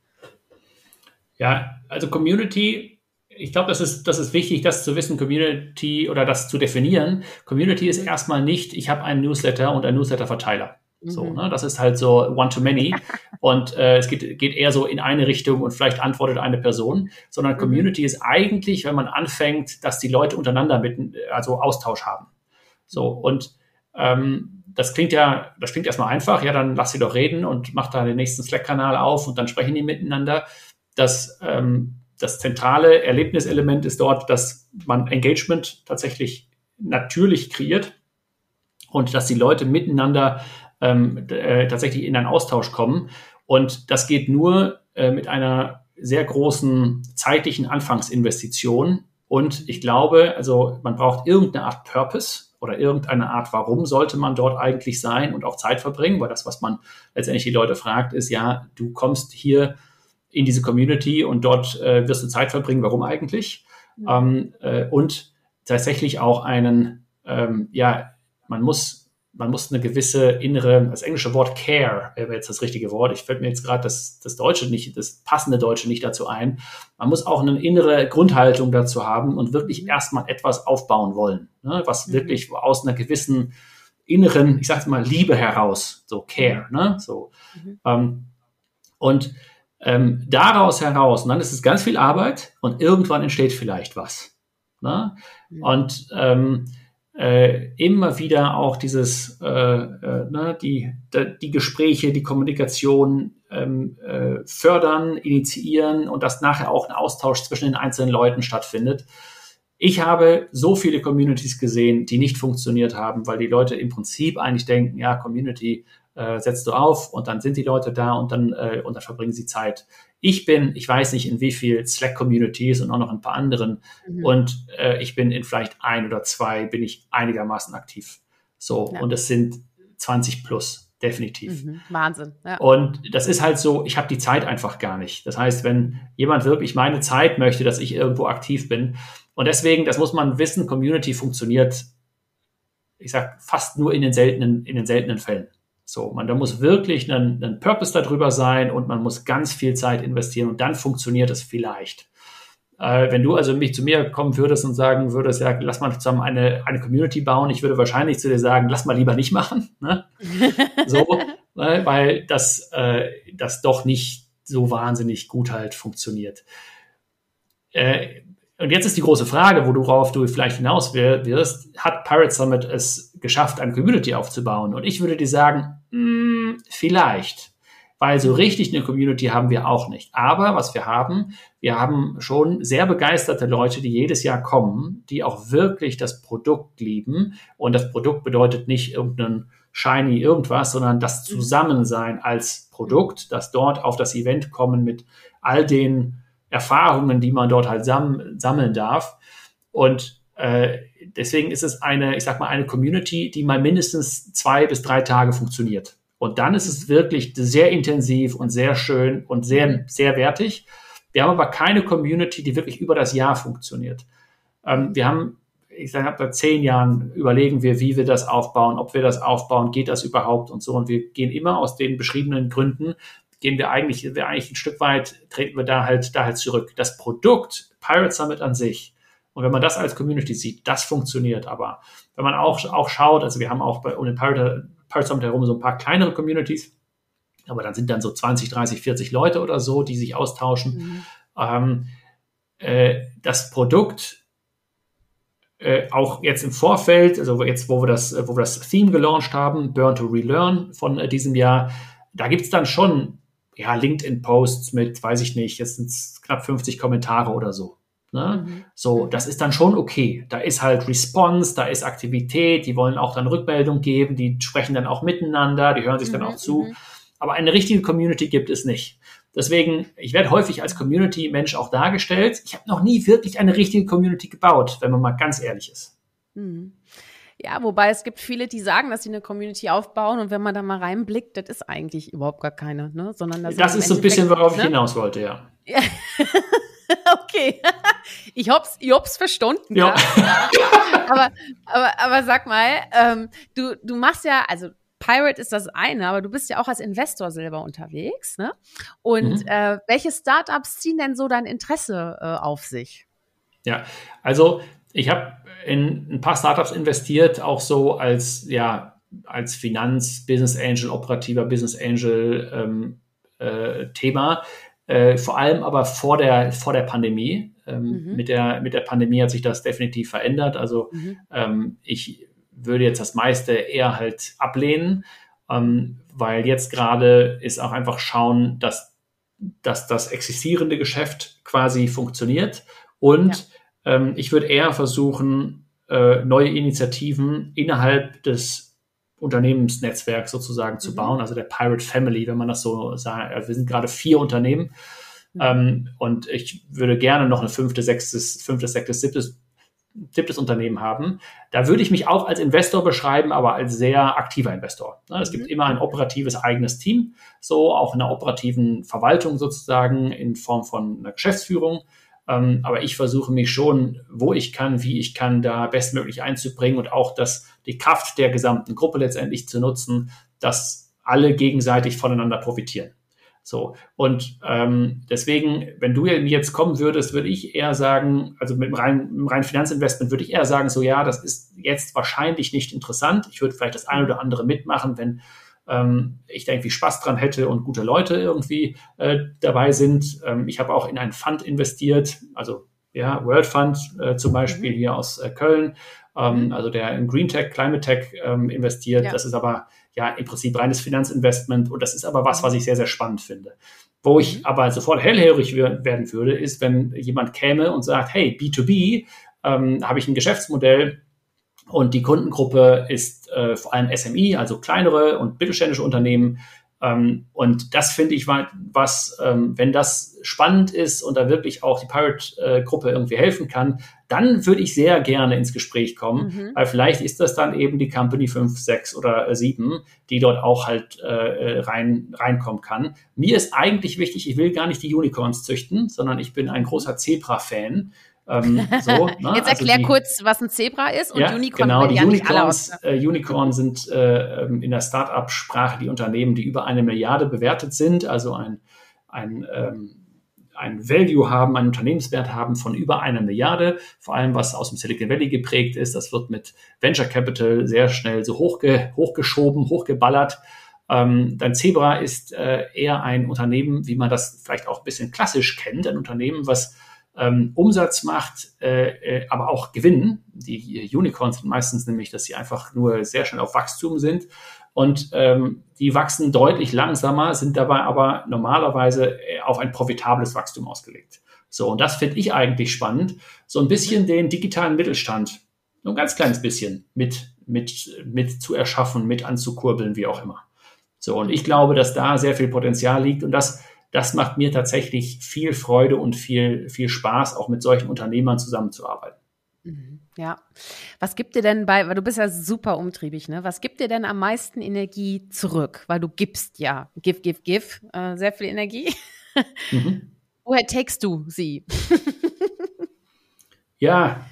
S2: Ja, also Community ich glaube, das ist, das ist wichtig, das zu wissen, Community oder das zu definieren. Community ist erstmal nicht, ich habe einen Newsletter und einen Newsletter-Verteiler. So, mhm. ne? Das ist halt so one-to-many. und äh, es geht, geht eher so in eine Richtung und vielleicht antwortet eine Person, sondern mhm. Community ist eigentlich, wenn man anfängt, dass die Leute untereinander mit, also Austausch haben. So, und ähm, das klingt ja, das klingt erstmal einfach, ja, dann lass sie doch reden und mach da den nächsten Slack-Kanal auf und dann sprechen die miteinander. Das, ähm, das zentrale Erlebniselement ist dort, dass man Engagement tatsächlich natürlich kreiert und dass die Leute miteinander ähm, äh, tatsächlich in einen Austausch kommen. Und das geht nur äh, mit einer sehr großen zeitlichen Anfangsinvestition. Und ich glaube, also man braucht irgendeine Art Purpose oder irgendeine Art, warum sollte man dort eigentlich sein und auch Zeit verbringen, weil das, was man letztendlich die Leute fragt, ist ja, du kommst hier in diese Community und dort äh, wirst du Zeit verbringen, warum eigentlich? Mhm. Ähm, äh, und tatsächlich auch einen, ähm, ja, man muss man muss eine gewisse innere, das englische Wort Care wäre jetzt das richtige Wort. Ich fällt mir jetzt gerade das, das Deutsche nicht, das passende Deutsche nicht dazu ein. Man muss auch eine innere Grundhaltung dazu haben und wirklich erstmal etwas aufbauen wollen, ne? was mhm. wirklich aus einer gewissen inneren, ich sage mal, Liebe heraus, so Care, ne? so. Mhm. Ähm, und ähm, daraus heraus, und dann ist es ganz viel Arbeit und irgendwann entsteht vielleicht was. Ne? Mhm. Und ähm, äh, immer wieder auch dieses, äh, äh, ne, die, die Gespräche, die Kommunikation ähm, äh, fördern, initiieren und dass nachher auch ein Austausch zwischen den einzelnen Leuten stattfindet. Ich habe so viele Communities gesehen, die nicht funktioniert haben, weil die Leute im Prinzip eigentlich denken, ja, Community äh, setzt du auf und dann sind die Leute da und dann, äh, und dann verbringen sie Zeit. Ich bin, ich weiß nicht in wie viel Slack-Communities und auch noch ein paar anderen mhm. und äh, ich bin in vielleicht ein oder zwei, bin ich einigermaßen aktiv. So, ja. und es sind 20 plus, definitiv.
S1: Mhm. Wahnsinn.
S2: Ja. Und das ist halt so, ich habe die Zeit einfach gar nicht. Das heißt, wenn jemand wirklich meine Zeit möchte, dass ich irgendwo aktiv bin, und deswegen, das muss man wissen, Community funktioniert, ich sag fast nur in den seltenen, in den seltenen Fällen. So, man, da muss wirklich ein, ein Purpose darüber sein und man muss ganz viel Zeit investieren und dann funktioniert es vielleicht. Äh, wenn du also mich zu mir kommen würdest und sagen würdest, ja, lass mal zusammen eine, eine Community bauen, ich würde wahrscheinlich zu dir sagen, lass mal lieber nicht machen. Ne? So, äh, weil das, äh, das doch nicht so wahnsinnig gut halt funktioniert. Äh, und jetzt ist die große Frage, worauf du vielleicht hinaus wirst, hat Pirate Summit es geschafft, eine Community aufzubauen? Und ich würde dir sagen, mh, hm, vielleicht. Weil so richtig eine Community haben wir auch nicht. Aber was wir haben, wir haben schon sehr begeisterte Leute, die jedes Jahr kommen, die auch wirklich das Produkt lieben. Und das Produkt bedeutet nicht irgendein shiny irgendwas, sondern das mhm. Zusammensein als Produkt, das dort auf das Event kommen mit all den Erfahrungen, die man dort halt sam sammeln darf. Und äh, deswegen ist es eine, ich sag mal, eine Community, die mal mindestens zwei bis drei Tage funktioniert. Und dann ist es wirklich sehr intensiv und sehr schön und sehr, sehr wertig. Wir haben aber keine Community, die wirklich über das Jahr funktioniert. Ähm, wir haben, ich sage, seit zehn Jahren überlegen wir, wie wir das aufbauen, ob wir das aufbauen, geht das überhaupt und so. Und wir gehen immer aus den beschriebenen Gründen gehen wir eigentlich, wir eigentlich ein Stück weit, treten wir da halt, da halt zurück. Das Produkt Pirate Summit an sich, und wenn man das als Community sieht, das funktioniert. Aber wenn man auch, auch schaut, also wir haben auch bei, um den Pirate, Pirate Summit herum so ein paar kleinere Communities, aber dann sind dann so 20, 30, 40 Leute oder so, die sich austauschen. Mhm. Ähm, äh, das Produkt äh, auch jetzt im Vorfeld, also jetzt, wo wir das, wo wir das Theme gelauncht haben, Burn to Relearn von äh, diesem Jahr, da gibt es dann schon ja, LinkedIn-Posts mit, weiß ich nicht, jetzt sind es knapp 50 Kommentare oder so. Ne? Mhm. So, das ist dann schon okay. Da ist halt Response, da ist Aktivität, die wollen auch dann Rückmeldung geben, die sprechen dann auch miteinander, die hören sich mhm. dann auch zu. Mhm. Aber eine richtige Community gibt es nicht. Deswegen, ich werde häufig als Community-Mensch auch dargestellt. Ich habe noch nie wirklich eine richtige Community gebaut, wenn man mal ganz ehrlich ist.
S1: Mhm. Ja, wobei es gibt viele, die sagen, dass sie eine Community aufbauen und wenn man da mal reinblickt, das ist eigentlich überhaupt gar keine, ne? Sondern
S2: das, das ist so ein bisschen, worauf ne? ich hinaus wollte, ja. ja.
S1: okay. Ich hab's, ich hab's verstanden. Ja. ja. aber, aber, aber sag mal, ähm, du, du machst ja, also Pirate ist das eine, aber du bist ja auch als Investor selber unterwegs, ne? Und mhm. äh, welche Startups ziehen denn so dein Interesse äh, auf sich?
S2: Ja, also ich habe in ein paar Startups investiert, auch so als, ja, als Finanz, Business Angel, operativer Business Angel ähm, äh, Thema. Äh, vor allem aber vor der, vor der Pandemie. Ähm, mhm. mit, der, mit der Pandemie hat sich das definitiv verändert. Also mhm. ähm, ich würde jetzt das meiste eher halt ablehnen, ähm, weil jetzt gerade ist auch einfach schauen, dass, dass das existierende Geschäft quasi funktioniert. Und ja. Ähm, ich würde eher versuchen, äh, neue Initiativen innerhalb des Unternehmensnetzwerks sozusagen zu mhm. bauen, also der Pirate Family, wenn man das so sagt. Also wir sind gerade vier Unternehmen mhm. ähm, und ich würde gerne noch ein fünftes, sechstes, fünftes, sechstes, siebtes siebtes Unternehmen haben. Da würde ich mich auch als Investor beschreiben, aber als sehr aktiver Investor. Ne, es gibt mhm. immer ein operatives eigenes Team, so auch in einer operativen Verwaltung sozusagen in Form von einer Geschäftsführung. Ähm, aber ich versuche mich schon, wo ich kann, wie ich kann, da bestmöglich einzubringen und auch das, die Kraft der gesamten Gruppe letztendlich zu nutzen, dass alle gegenseitig voneinander profitieren. So, und ähm, deswegen, wenn du jetzt kommen würdest, würde ich eher sagen, also mit dem reinen, reinen Finanzinvestment würde ich eher sagen, so ja, das ist jetzt wahrscheinlich nicht interessant. Ich würde vielleicht das eine oder andere mitmachen, wenn ähm, ich da irgendwie Spaß dran hätte und gute Leute irgendwie äh, dabei sind. Ähm, ich habe auch in einen Fund investiert, also ja, World Fund äh, zum Beispiel mhm. hier aus äh, Köln, ähm, mhm. also der in Green Tech, Climate Tech ähm, investiert. Ja. Das ist aber ja im Prinzip reines Finanzinvestment und das ist aber was, was ich sehr, sehr spannend finde. Wo ich mhm. aber sofort hellhörig werden würde, ist, wenn jemand käme und sagt, hey, B2B, ähm, habe ich ein Geschäftsmodell, und die Kundengruppe ist äh, vor allem SMI, also kleinere und mittelständische Unternehmen. Ähm, und das finde ich was, ähm, wenn das spannend ist und da wirklich auch die Pirate-Gruppe äh, irgendwie helfen kann, dann würde ich sehr gerne ins Gespräch kommen, mhm. weil vielleicht ist das dann eben die Company 5, 6 oder 7, die dort auch halt äh, rein, reinkommen kann. Mir ist eigentlich wichtig, ich will gar nicht die Unicorns züchten, sondern ich bin ein großer Zebra-Fan.
S1: Ähm, so, ne? Jetzt erklär also die, kurz, was ein Zebra ist und
S2: ja, Unicorn. Genau, die ja Unicorns, äh, Unicorn sind äh, ähm, in der Start-up-Sprache die Unternehmen, die über eine Milliarde bewertet sind, also ein, ein, ähm, ein Value haben, einen Unternehmenswert haben von über einer Milliarde, vor allem was aus dem Silicon Valley geprägt ist. Das wird mit Venture Capital sehr schnell so hochge hochgeschoben, hochgeballert. Ähm, dein Zebra ist äh, eher ein Unternehmen, wie man das vielleicht auch ein bisschen klassisch kennt, ein Unternehmen, was ähm, Umsatz macht, äh, äh, aber auch Gewinn. Die Unicorns sind meistens nämlich, dass sie einfach nur sehr schnell auf Wachstum sind. Und ähm, die wachsen deutlich langsamer, sind dabei aber normalerweise äh, auf ein profitables Wachstum ausgelegt. So, und das finde ich eigentlich spannend. So ein bisschen den digitalen Mittelstand, nur ein ganz kleines bisschen mit, mit, mit zu erschaffen, mit anzukurbeln, wie auch immer. So, und ich glaube, dass da sehr viel Potenzial liegt und das das macht mir tatsächlich viel Freude und viel, viel Spaß, auch mit solchen Unternehmern zusammenzuarbeiten.
S1: Mhm. Ja. Was gibt dir denn bei, weil du bist ja super umtriebig, ne? Was gibt dir denn am meisten Energie zurück? Weil du gibst ja, give, give, give, äh, sehr viel Energie. Mhm. Woher takest du sie?
S2: ja,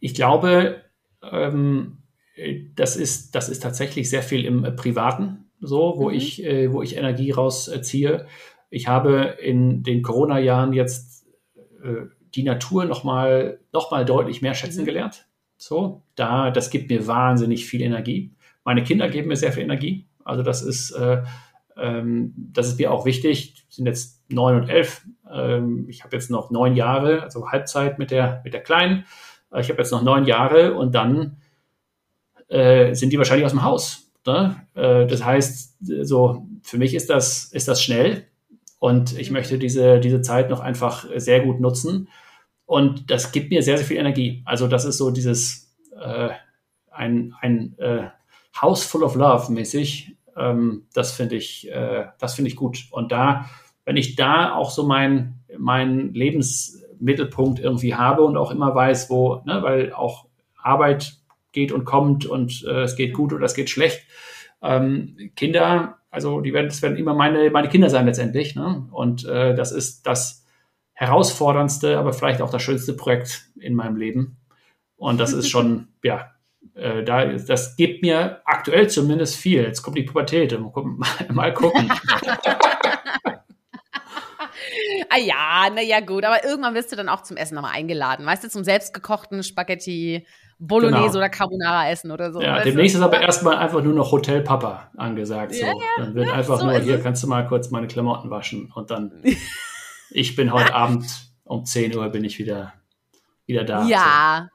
S2: ich glaube, ähm, das, ist, das ist tatsächlich sehr viel im Privaten, so, wo, mhm. ich, äh, wo ich Energie rausziehe. Ich habe in den Corona-Jahren jetzt äh, die Natur nochmal noch mal deutlich mehr schätzen mhm. gelernt. So, da, das gibt mir wahnsinnig viel Energie. Meine Kinder geben mir sehr viel Energie. Also das ist, äh, ähm, das ist mir auch wichtig. sind jetzt neun und elf. Ähm, ich habe jetzt noch neun Jahre, also Halbzeit mit der, mit der Kleinen. Äh, ich habe jetzt noch neun Jahre und dann äh, sind die wahrscheinlich aus dem Haus. Ne? Äh, das heißt, so für mich ist das, ist das schnell. Und ich möchte diese, diese Zeit noch einfach sehr gut nutzen. Und das gibt mir sehr, sehr viel Energie. Also das ist so dieses äh, ein, ein äh, House full of love mäßig. Ähm, das finde ich, äh, das finde ich gut. Und da, wenn ich da auch so mein, mein Lebensmittelpunkt irgendwie habe und auch immer weiß, wo, ne, weil auch Arbeit geht und kommt und äh, es geht gut oder es geht schlecht. Ähm, Kinder also die werden, das werden immer meine, meine Kinder sein letztendlich. Ne? Und äh, das ist das herausforderndste, aber vielleicht auch das schönste Projekt in meinem Leben. Und das ist schon, ja, äh, da, das gibt mir aktuell zumindest viel. Jetzt kommt die Pubertät. Mal, mal gucken.
S1: ah ja, naja, gut. Aber irgendwann wirst du dann auch zum Essen nochmal eingeladen. Weißt du, zum selbstgekochten Spaghetti Bolognese genau. oder Carbonara essen oder so.
S2: Ja, demnächst ist aber erstmal einfach nur noch Hotel Papa angesagt. So. Ja, ja, dann wird ja, einfach so nur, hier kannst du mal kurz meine Klamotten waschen und dann, ich bin heute Abend um 10 Uhr bin ich wieder, wieder da.
S1: Ja.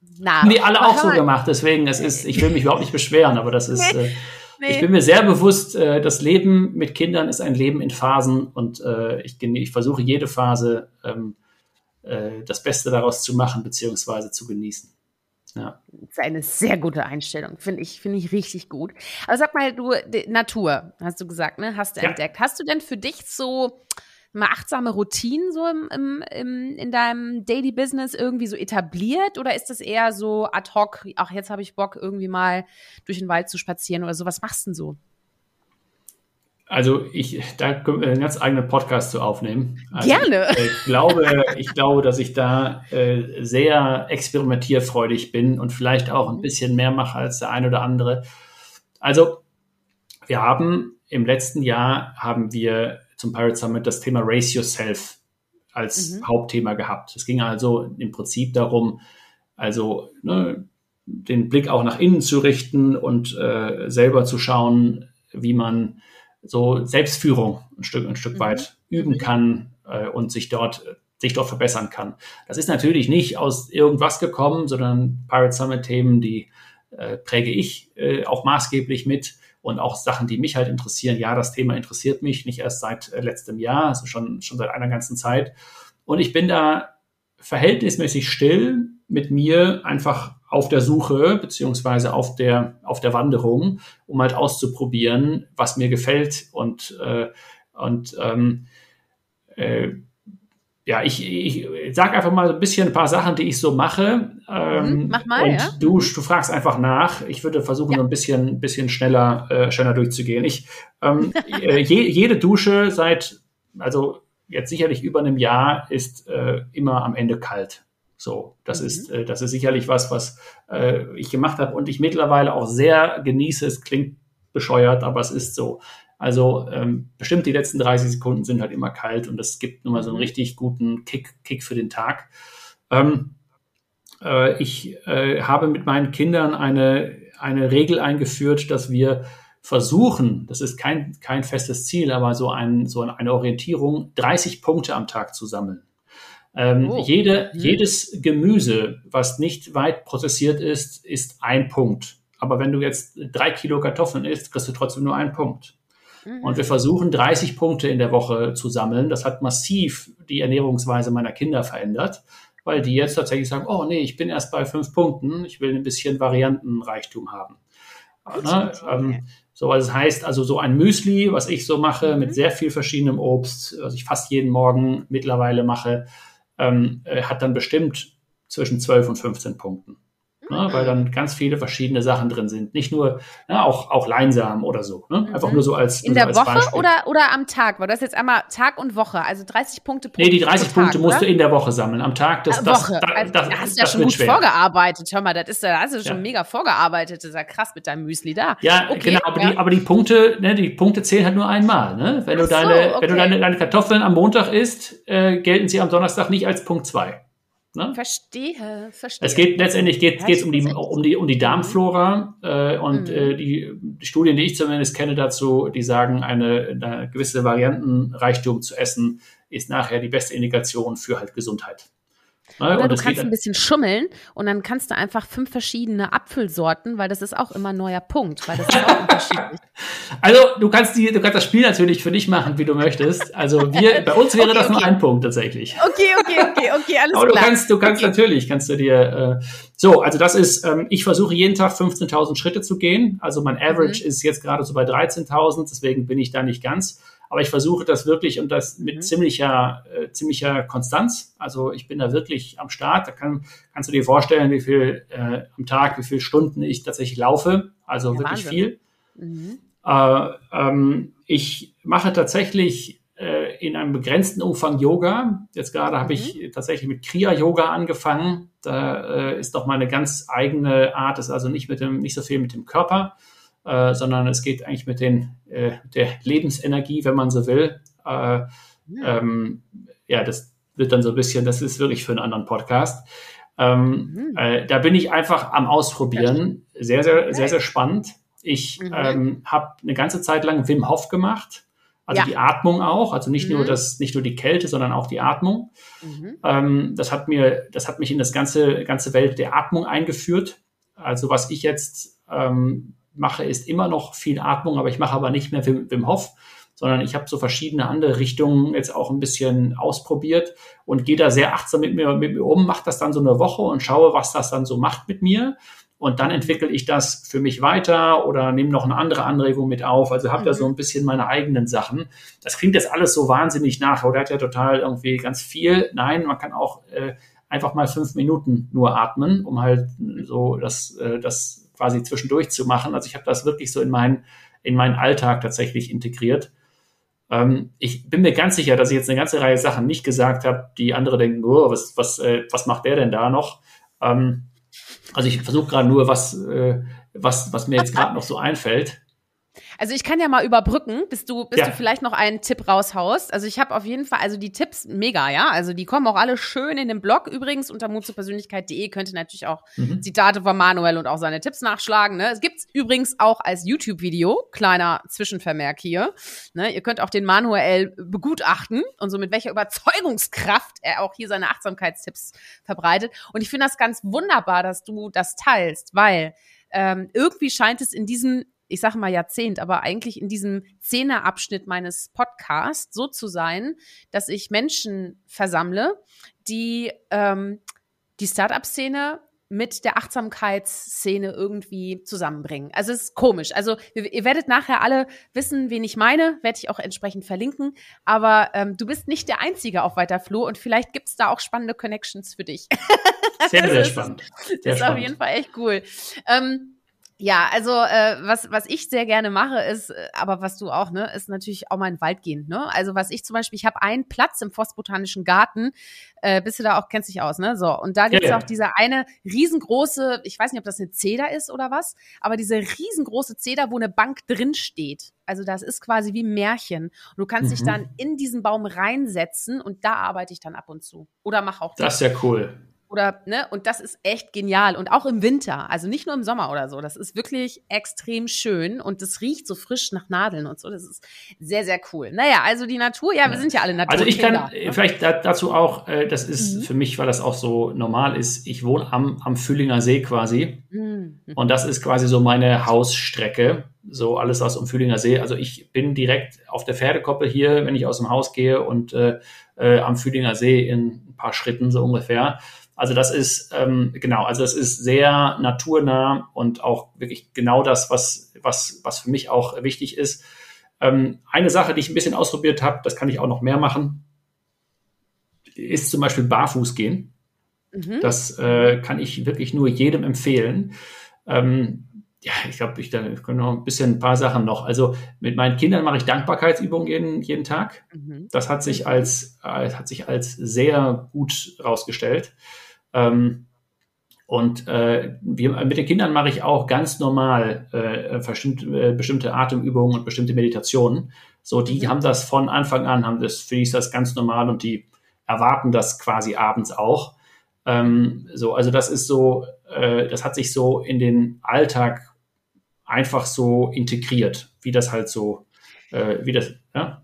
S2: So. Na, Haben die alle auch so gemacht, deswegen, es ist, ich will mich überhaupt nicht beschweren, aber das ist, nee. Äh, nee. ich bin mir sehr bewusst, äh, das Leben mit Kindern ist ein Leben in Phasen und äh, ich, ich versuche jede Phase ähm, äh, das Beste daraus zu machen, beziehungsweise zu genießen.
S1: Ja. Das ist eine sehr gute Einstellung, finde ich, finde ich richtig gut. Aber sag mal, du, Natur, hast du gesagt, ne? Hast du ja. entdeckt. Hast du denn für dich so mal achtsame Routinen so im, im, im, in deinem Daily Business irgendwie so etabliert oder ist das eher so ad hoc, ach, jetzt habe ich Bock, irgendwie mal durch den Wald zu spazieren oder so? Was machst du denn so?
S2: Also ich, da können wir einen ganz eigenen Podcast zu aufnehmen. Also
S1: Gerne.
S2: Ich, ich, glaube, ich glaube, dass ich da äh, sehr experimentierfreudig bin und vielleicht auch ein mhm. bisschen mehr mache als der eine oder andere. Also wir haben im letzten Jahr haben wir zum Pirate Summit das Thema Race Yourself als mhm. Hauptthema gehabt. Es ging also im Prinzip darum, also ne, den Blick auch nach innen zu richten und äh, selber zu schauen, wie man so Selbstführung ein Stück, ein Stück mhm. weit üben kann äh, und sich dort, sich dort verbessern kann. Das ist natürlich nicht aus irgendwas gekommen, sondern Pirate Summit Themen, die äh, präge ich äh, auch maßgeblich mit und auch Sachen, die mich halt interessieren. Ja, das Thema interessiert mich nicht erst seit äh, letztem Jahr, also schon, schon seit einer ganzen Zeit. Und ich bin da verhältnismäßig still mit mir einfach auf der Suche beziehungsweise auf der auf der Wanderung, um halt auszuprobieren, was mir gefällt und äh, und ähm, äh, ja, ich, ich sage einfach mal ein bisschen ein paar Sachen, die ich so mache.
S1: Ähm, Mach mal,
S2: und
S1: ja.
S2: du, du fragst einfach nach. Ich würde versuchen, ja. so ein bisschen, bisschen schneller, äh, schneller durchzugehen. Ich, ähm, äh, je, jede Dusche seit, also jetzt sicherlich über einem Jahr, ist äh, immer am Ende kalt. So, das mhm. ist, äh, das ist sicherlich was, was äh, ich gemacht habe und ich mittlerweile auch sehr genieße. Es klingt bescheuert, aber es ist so. Also ähm, bestimmt die letzten 30 Sekunden sind halt immer kalt und das gibt nun mal so einen mhm. richtig guten Kick, Kick für den Tag. Ähm, äh, ich äh, habe mit meinen Kindern eine, eine Regel eingeführt, dass wir versuchen, das ist kein, kein festes Ziel, aber so, ein, so eine Orientierung, 30 Punkte am Tag zu sammeln. Ähm, oh. jede, mhm. Jedes Gemüse, was nicht weit prozessiert ist, ist ein Punkt. Aber wenn du jetzt drei Kilo Kartoffeln isst, kriegst du trotzdem nur einen Punkt. Mhm. Und wir versuchen 30 Punkte in der Woche zu sammeln. Das hat massiv die Ernährungsweise meiner Kinder verändert, weil die jetzt tatsächlich sagen, oh nee, ich bin erst bei fünf Punkten, ich will ein bisschen Variantenreichtum haben. Ne? Ähm, so, also das heißt also so ein Müsli, was ich so mache, mhm. mit sehr viel verschiedenem Obst, was ich fast jeden Morgen mittlerweile mache, ähm, äh, hat dann bestimmt zwischen 12 und 15 Punkten. Ne, weil dann ganz viele verschiedene Sachen drin sind. Nicht nur, ne, auch, auch Leinsamen oder so. Ne? Einfach mhm. nur so als.
S1: In der so Woche oder, oder am Tag? Weil das jetzt einmal Tag und Woche, also 30 Punkte
S2: pro Nee, die 30 Punkte Tag, musst oder? du in der Woche sammeln. Am Tag, das, das,
S1: Woche. Das, also, das, da hast du ja schon gut schwer. vorgearbeitet. Hör mal, das ist, da hast du schon ja. mega vorgearbeitet. Das ist ja krass mit deinem Müsli da.
S2: Ja, okay, genau, aber, ja. Die, aber die Punkte, ne, die Punkte zählen halt nur einmal. Ne? Wenn, du so, deine, okay. wenn du deine, deine Kartoffeln am Montag isst, äh, gelten sie am Donnerstag nicht als Punkt 2.
S1: Ne? Verstehe, verstehe.
S2: Es geht letztendlich geht es um die, um die um die Darmflora äh, und mhm. äh, die, die, Studien, die ich zumindest kenne dazu, die sagen, eine, eine gewisse Variantenreichtum zu essen ist nachher die beste Indikation für halt Gesundheit.
S1: Ne? Oder du kannst ein bisschen schummeln und dann kannst du einfach fünf verschiedene Apfelsorten, weil das ist auch immer ein neuer Punkt, weil das ist auch unterschiedlich.
S2: Also du kannst die, du kannst das Spiel natürlich für dich machen, wie du möchtest. Also wir, bei uns wäre okay, das okay. nur ein Punkt tatsächlich.
S1: Okay, okay, okay, okay, alles
S2: Aber klar. du kannst, du kannst okay. natürlich, kannst du dir, äh, so, also das ist, ähm, ich versuche jeden Tag 15.000 Schritte zu gehen. Also mein Average mhm. ist jetzt gerade so bei 13.000, deswegen bin ich da nicht ganz. Aber ich versuche das wirklich und das mit mhm. ziemlicher, äh, ziemlicher Konstanz. Also ich bin da wirklich am Start. Da kann, kannst du dir vorstellen, wie viel äh, am Tag, wie viele Stunden ich tatsächlich laufe. Also ja, wirklich Wahnsinn. viel. Mhm. Äh, ähm, ich mache tatsächlich äh, in einem begrenzten Umfang Yoga. Jetzt gerade mhm. habe ich tatsächlich mit Kriya-Yoga angefangen. Da äh, ist doch mal eine ganz eigene Art, ist also nicht mit dem, nicht so viel mit dem Körper, äh, sondern es geht eigentlich mit den, äh, der Lebensenergie, wenn man so will, äh, ja. Ähm, ja, das wird dann so ein bisschen, das ist wirklich für einen anderen Podcast. Ähm, mhm. äh, da bin ich einfach am Ausprobieren. Sehr, sehr, sehr, sehr spannend. Ich mhm. ähm, habe eine ganze Zeit lang Wim Hof gemacht. Also ja. die Atmung auch, also nicht mhm. nur das, nicht nur die Kälte, sondern auch die Atmung. Mhm. Ähm, das hat mir, das hat mich in das ganze, ganze Welt der Atmung eingeführt. Also was ich jetzt ähm, mache, ist immer noch viel Atmung, aber ich mache aber nicht mehr Wim, Wim Hof, sondern ich habe so verschiedene andere Richtungen jetzt auch ein bisschen ausprobiert und gehe da sehr achtsam mit mir, mit mir um, mache das dann so eine Woche und schaue, was das dann so macht mit mir. Und dann entwickle ich das für mich weiter oder nehme noch eine andere Anregung mit auf. Also habe mhm. da so ein bisschen meine eigenen Sachen. Das klingt jetzt alles so wahnsinnig nach oder hat ja total irgendwie ganz viel. Nein, man kann auch äh, einfach mal fünf Minuten nur atmen, um halt so das, äh, das quasi zwischendurch zu machen. Also ich habe das wirklich so in meinen, in meinen Alltag tatsächlich integriert. Ähm, ich bin mir ganz sicher, dass ich jetzt eine ganze Reihe Sachen nicht gesagt habe, die andere denken, oh, was, was, äh, was macht der denn da noch? Ähm, also ich versuche gerade nur, was, äh, was, was mir jetzt gerade noch so einfällt.
S1: Also ich kann ja mal überbrücken, bis du, bis ja. du vielleicht noch einen Tipp raushaust. Also ich habe auf jeden Fall, also die Tipps mega, ja. Also die kommen auch alle schön in den Blog. Übrigens unter mutzupersönlichkeit.de könnt ihr natürlich auch mhm. Zitate von Manuel und auch seine Tipps nachschlagen. Ne? Es gibt's übrigens auch als YouTube-Video, kleiner Zwischenvermerk hier. Ne? Ihr könnt auch den Manuel begutachten und so mit welcher Überzeugungskraft er auch hier seine Achtsamkeitstipps verbreitet. Und ich finde das ganz wunderbar, dass du das teilst, weil ähm, irgendwie scheint es in diesem ich sage mal Jahrzehnt, aber eigentlich in diesem Zehnerabschnitt meines Podcasts so zu sein, dass ich Menschen versammle, die ähm, die Startup-Szene mit der Achtsamkeitsszene irgendwie zusammenbringen. Also es ist komisch. Also ihr, ihr, werdet nachher alle wissen, wen ich meine, werde ich auch entsprechend verlinken. Aber ähm, du bist nicht der Einzige auf weiter Flur und vielleicht gibt's da auch spannende Connections für dich.
S2: Sehr, sehr spannend.
S1: Sehr das ist spannend. auf jeden Fall echt cool. Ähm, ja, also äh, was, was ich sehr gerne mache, ist, äh, aber was du auch, ne, ist natürlich auch mal in den Wald gehen. Ne? Also was ich zum Beispiel, ich habe einen Platz im Forstbotanischen Garten, äh, bist du da auch, kennst dich aus, ne? So, und da gibt's ja, ja. auch diese eine riesengroße, ich weiß nicht, ob das eine Zeder ist oder was, aber diese riesengroße Zeder, wo eine Bank drin steht. Also das ist quasi wie ein Märchen. Und du kannst mhm. dich dann in diesen Baum reinsetzen und da arbeite ich dann ab und zu. Oder mach auch.
S2: Das ist ja cool.
S1: Oder, ne, und das ist echt genial. Und auch im Winter, also nicht nur im Sommer oder so. Das ist wirklich extrem schön und das riecht so frisch nach Nadeln und so. Das ist sehr, sehr cool. Naja, also die Natur, ja, wir sind ja alle Natur.
S2: Also ich kann ne? vielleicht dazu auch, äh, das ist mhm. für mich, weil das auch so normal ist, ich wohne am, am Fühlinger See quasi. Mhm. Und das ist quasi so meine Hausstrecke. So alles aus dem Fühlinger See. Also ich bin direkt auf der Pferdekoppel hier, wenn ich aus dem Haus gehe und äh, äh, am Fühlinger See in ein paar Schritten so ungefähr. Also das ist ähm, genau, also das ist sehr naturnah und auch wirklich genau das, was was was für mich auch wichtig ist. Ähm, eine Sache, die ich ein bisschen ausprobiert habe, das kann ich auch noch mehr machen, ist zum Beispiel barfuß gehen. Mhm. Das äh, kann ich wirklich nur jedem empfehlen. Ähm, ja, ich glaube, ich, da können noch ein bisschen ein paar Sachen noch. Also mit meinen Kindern mache ich Dankbarkeitsübungen jeden, jeden Tag. Mhm. Das hat sich als, äh, hat sich als sehr gut rausgestellt. Ähm, und äh, wir, mit den Kindern mache ich auch ganz normal äh, bestimmt, äh, bestimmte Atemübungen und bestimmte Meditationen. So, die mhm. haben das von Anfang an, haben das, für die ist das ganz normal und die erwarten das quasi abends auch. Ähm, so, also das ist so, äh, das hat sich so in den Alltag einfach so integriert, wie das halt so, äh, wie das, ja.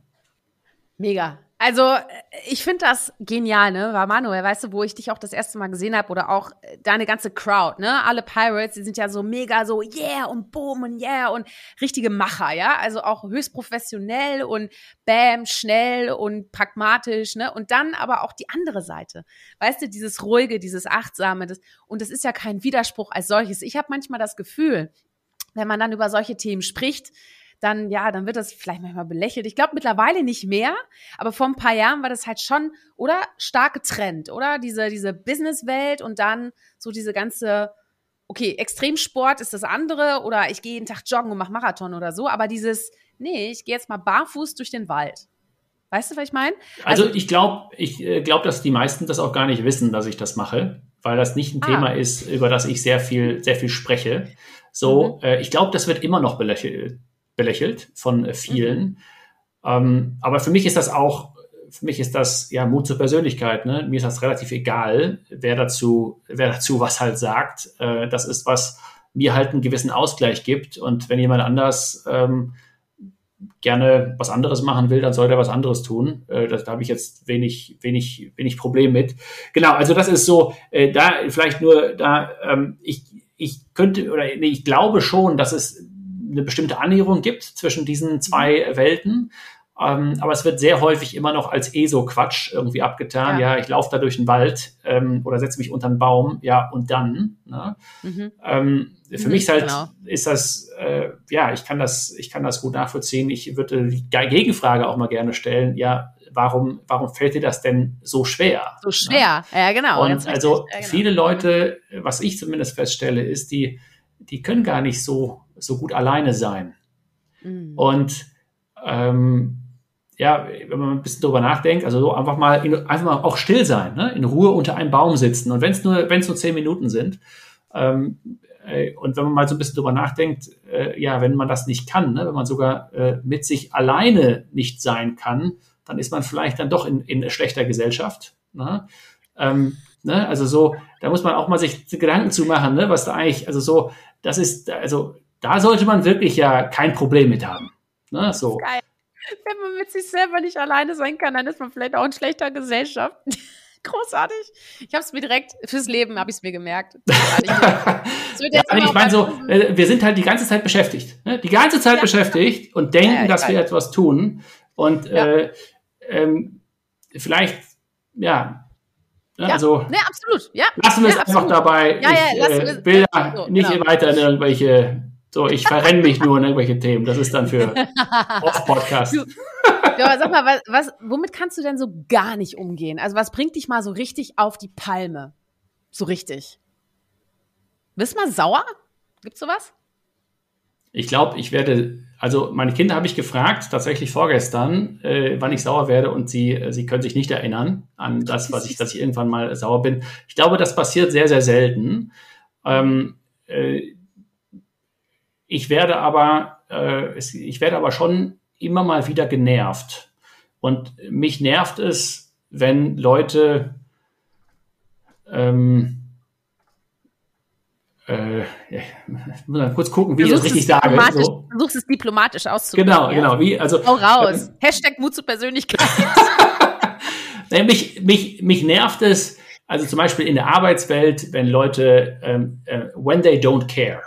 S1: Mega. Also, äh, ich finde das genial, ne? War Manuel, weißt du, wo ich dich auch das erste Mal gesehen habe oder auch äh, deine ganze Crowd, ne? Alle Pirates, die sind ja so mega so yeah und boom und yeah und richtige Macher, ja? Also auch höchst professionell und bam, schnell und pragmatisch, ne? Und dann aber auch die andere Seite. Weißt du, dieses ruhige, dieses achtsame, das und das ist ja kein Widerspruch als solches. Ich habe manchmal das Gefühl, wenn man dann über solche Themen spricht, dann ja, dann wird das vielleicht manchmal belächelt. Ich glaube mittlerweile nicht mehr, aber vor ein paar Jahren war das halt schon, oder stark getrennt, oder diese diese Businesswelt und dann so diese ganze okay, Extremsport ist das andere oder ich gehe jeden Tag joggen und mache Marathon oder so, aber dieses nee, ich gehe jetzt mal barfuß durch den Wald. Weißt du, was ich meine?
S2: Also, also, ich glaube, ich äh, glaube, dass die meisten das auch gar nicht wissen, dass ich das mache, weil das nicht ein ah. Thema ist, über das ich sehr viel, sehr viel spreche. So, mhm. äh, ich glaube, das wird immer noch belächelt belächelt von äh, vielen. Mhm. Ähm, aber für mich ist das auch für mich ist das ja Mut zur Persönlichkeit. Ne? Mir ist das relativ egal, wer dazu, wer dazu was halt sagt. Äh, das ist was mir halt einen gewissen Ausgleich gibt. Und wenn jemand anders ähm, gerne was anderes machen will, dann soll er was anderes tun. Äh, da habe ich jetzt wenig, wenig, wenig Problem mit. Genau, also das ist so, äh, da vielleicht nur da, ähm, ich, ich könnte oder nee, ich glaube schon, dass es eine bestimmte Annäherung gibt zwischen diesen zwei Welten. Ähm, aber es wird sehr häufig immer noch als ESO-Quatsch irgendwie abgetan. Ja, ja ich laufe da durch den Wald ähm, oder setze mich unter einen Baum, ja, und dann. Ne? Mhm. Ähm, für mhm, mich ist halt, genau. ist das, äh, ja, ich kann das, ich kann das gut nachvollziehen. Ich würde die Gegenfrage auch mal gerne stellen, ja, warum, warum fällt dir das denn so schwer?
S1: So schwer, ne? ja, genau.
S2: Und also ja, genau. viele Leute, was ich zumindest feststelle, ist, die, die können gar nicht so, so gut alleine sein. Mhm. Und ähm, ja, wenn man ein bisschen drüber nachdenkt, also so einfach mal, in, einfach mal auch still sein, ne? in Ruhe unter einem Baum sitzen. Und wenn es nur, wenn es nur zehn Minuten sind, ähm, äh, und wenn man mal so ein bisschen drüber nachdenkt, äh, ja, wenn man das nicht kann, ne? wenn man sogar äh, mit sich alleine nicht sein kann, dann ist man vielleicht dann doch in, in schlechter Gesellschaft. Ne? Ähm, ne? Also so, da muss man auch mal sich Gedanken zu machen, ne? was da eigentlich, also so, das ist, also da sollte man wirklich ja kein Problem mit haben. Ne? So. Geil.
S1: Wenn man mit sich selber nicht alleine sein kann, dann ist man vielleicht auch in schlechter Gesellschaft. Großartig. Ich habe es mir direkt fürs Leben habe ich es mir gemerkt.
S2: ja, ich meine so, äh, wir sind halt die ganze Zeit beschäftigt, ne? die ganze Zeit ja, beschäftigt und denken, ja, dass wir etwas tun und äh, ähm, vielleicht ja.
S1: Ne, also,
S2: ne,
S1: absolut. Ja,
S2: lassen wir es einfach dabei. Ja, ich äh, will so, nicht genau. weiter in irgendwelche so, ich verrenne mich nur in irgendwelche Themen. Das ist dann für Off-Podcast.
S1: Ja, aber sag mal, was, was, womit kannst du denn so gar nicht umgehen? Also was bringt dich mal so richtig auf die Palme? So richtig. Bist du mal sauer? Gibt's sowas?
S2: Ich glaube, ich werde, also meine Kinder habe ich gefragt, tatsächlich vorgestern, äh, wann ich sauer werde und sie, äh, sie können sich nicht erinnern an das, was ich, dass ich irgendwann mal sauer bin. Ich glaube, das passiert sehr, sehr selten. Ähm, äh, ich werde aber, äh, ich werde aber schon immer mal wieder genervt. Und mich nervt es, wenn Leute ähm, äh, ich muss mal kurz gucken, wie ich das richtig sage.
S1: So. Versuchst es diplomatisch auszudrücken.
S2: Genau, genau. Wie, also,
S1: Hau raus. Ähm, Hashtag Mut zur Persönlichkeit.
S2: mich, mich, mich nervt es, also zum Beispiel in der Arbeitswelt, wenn Leute, ähm, äh, when they don't care.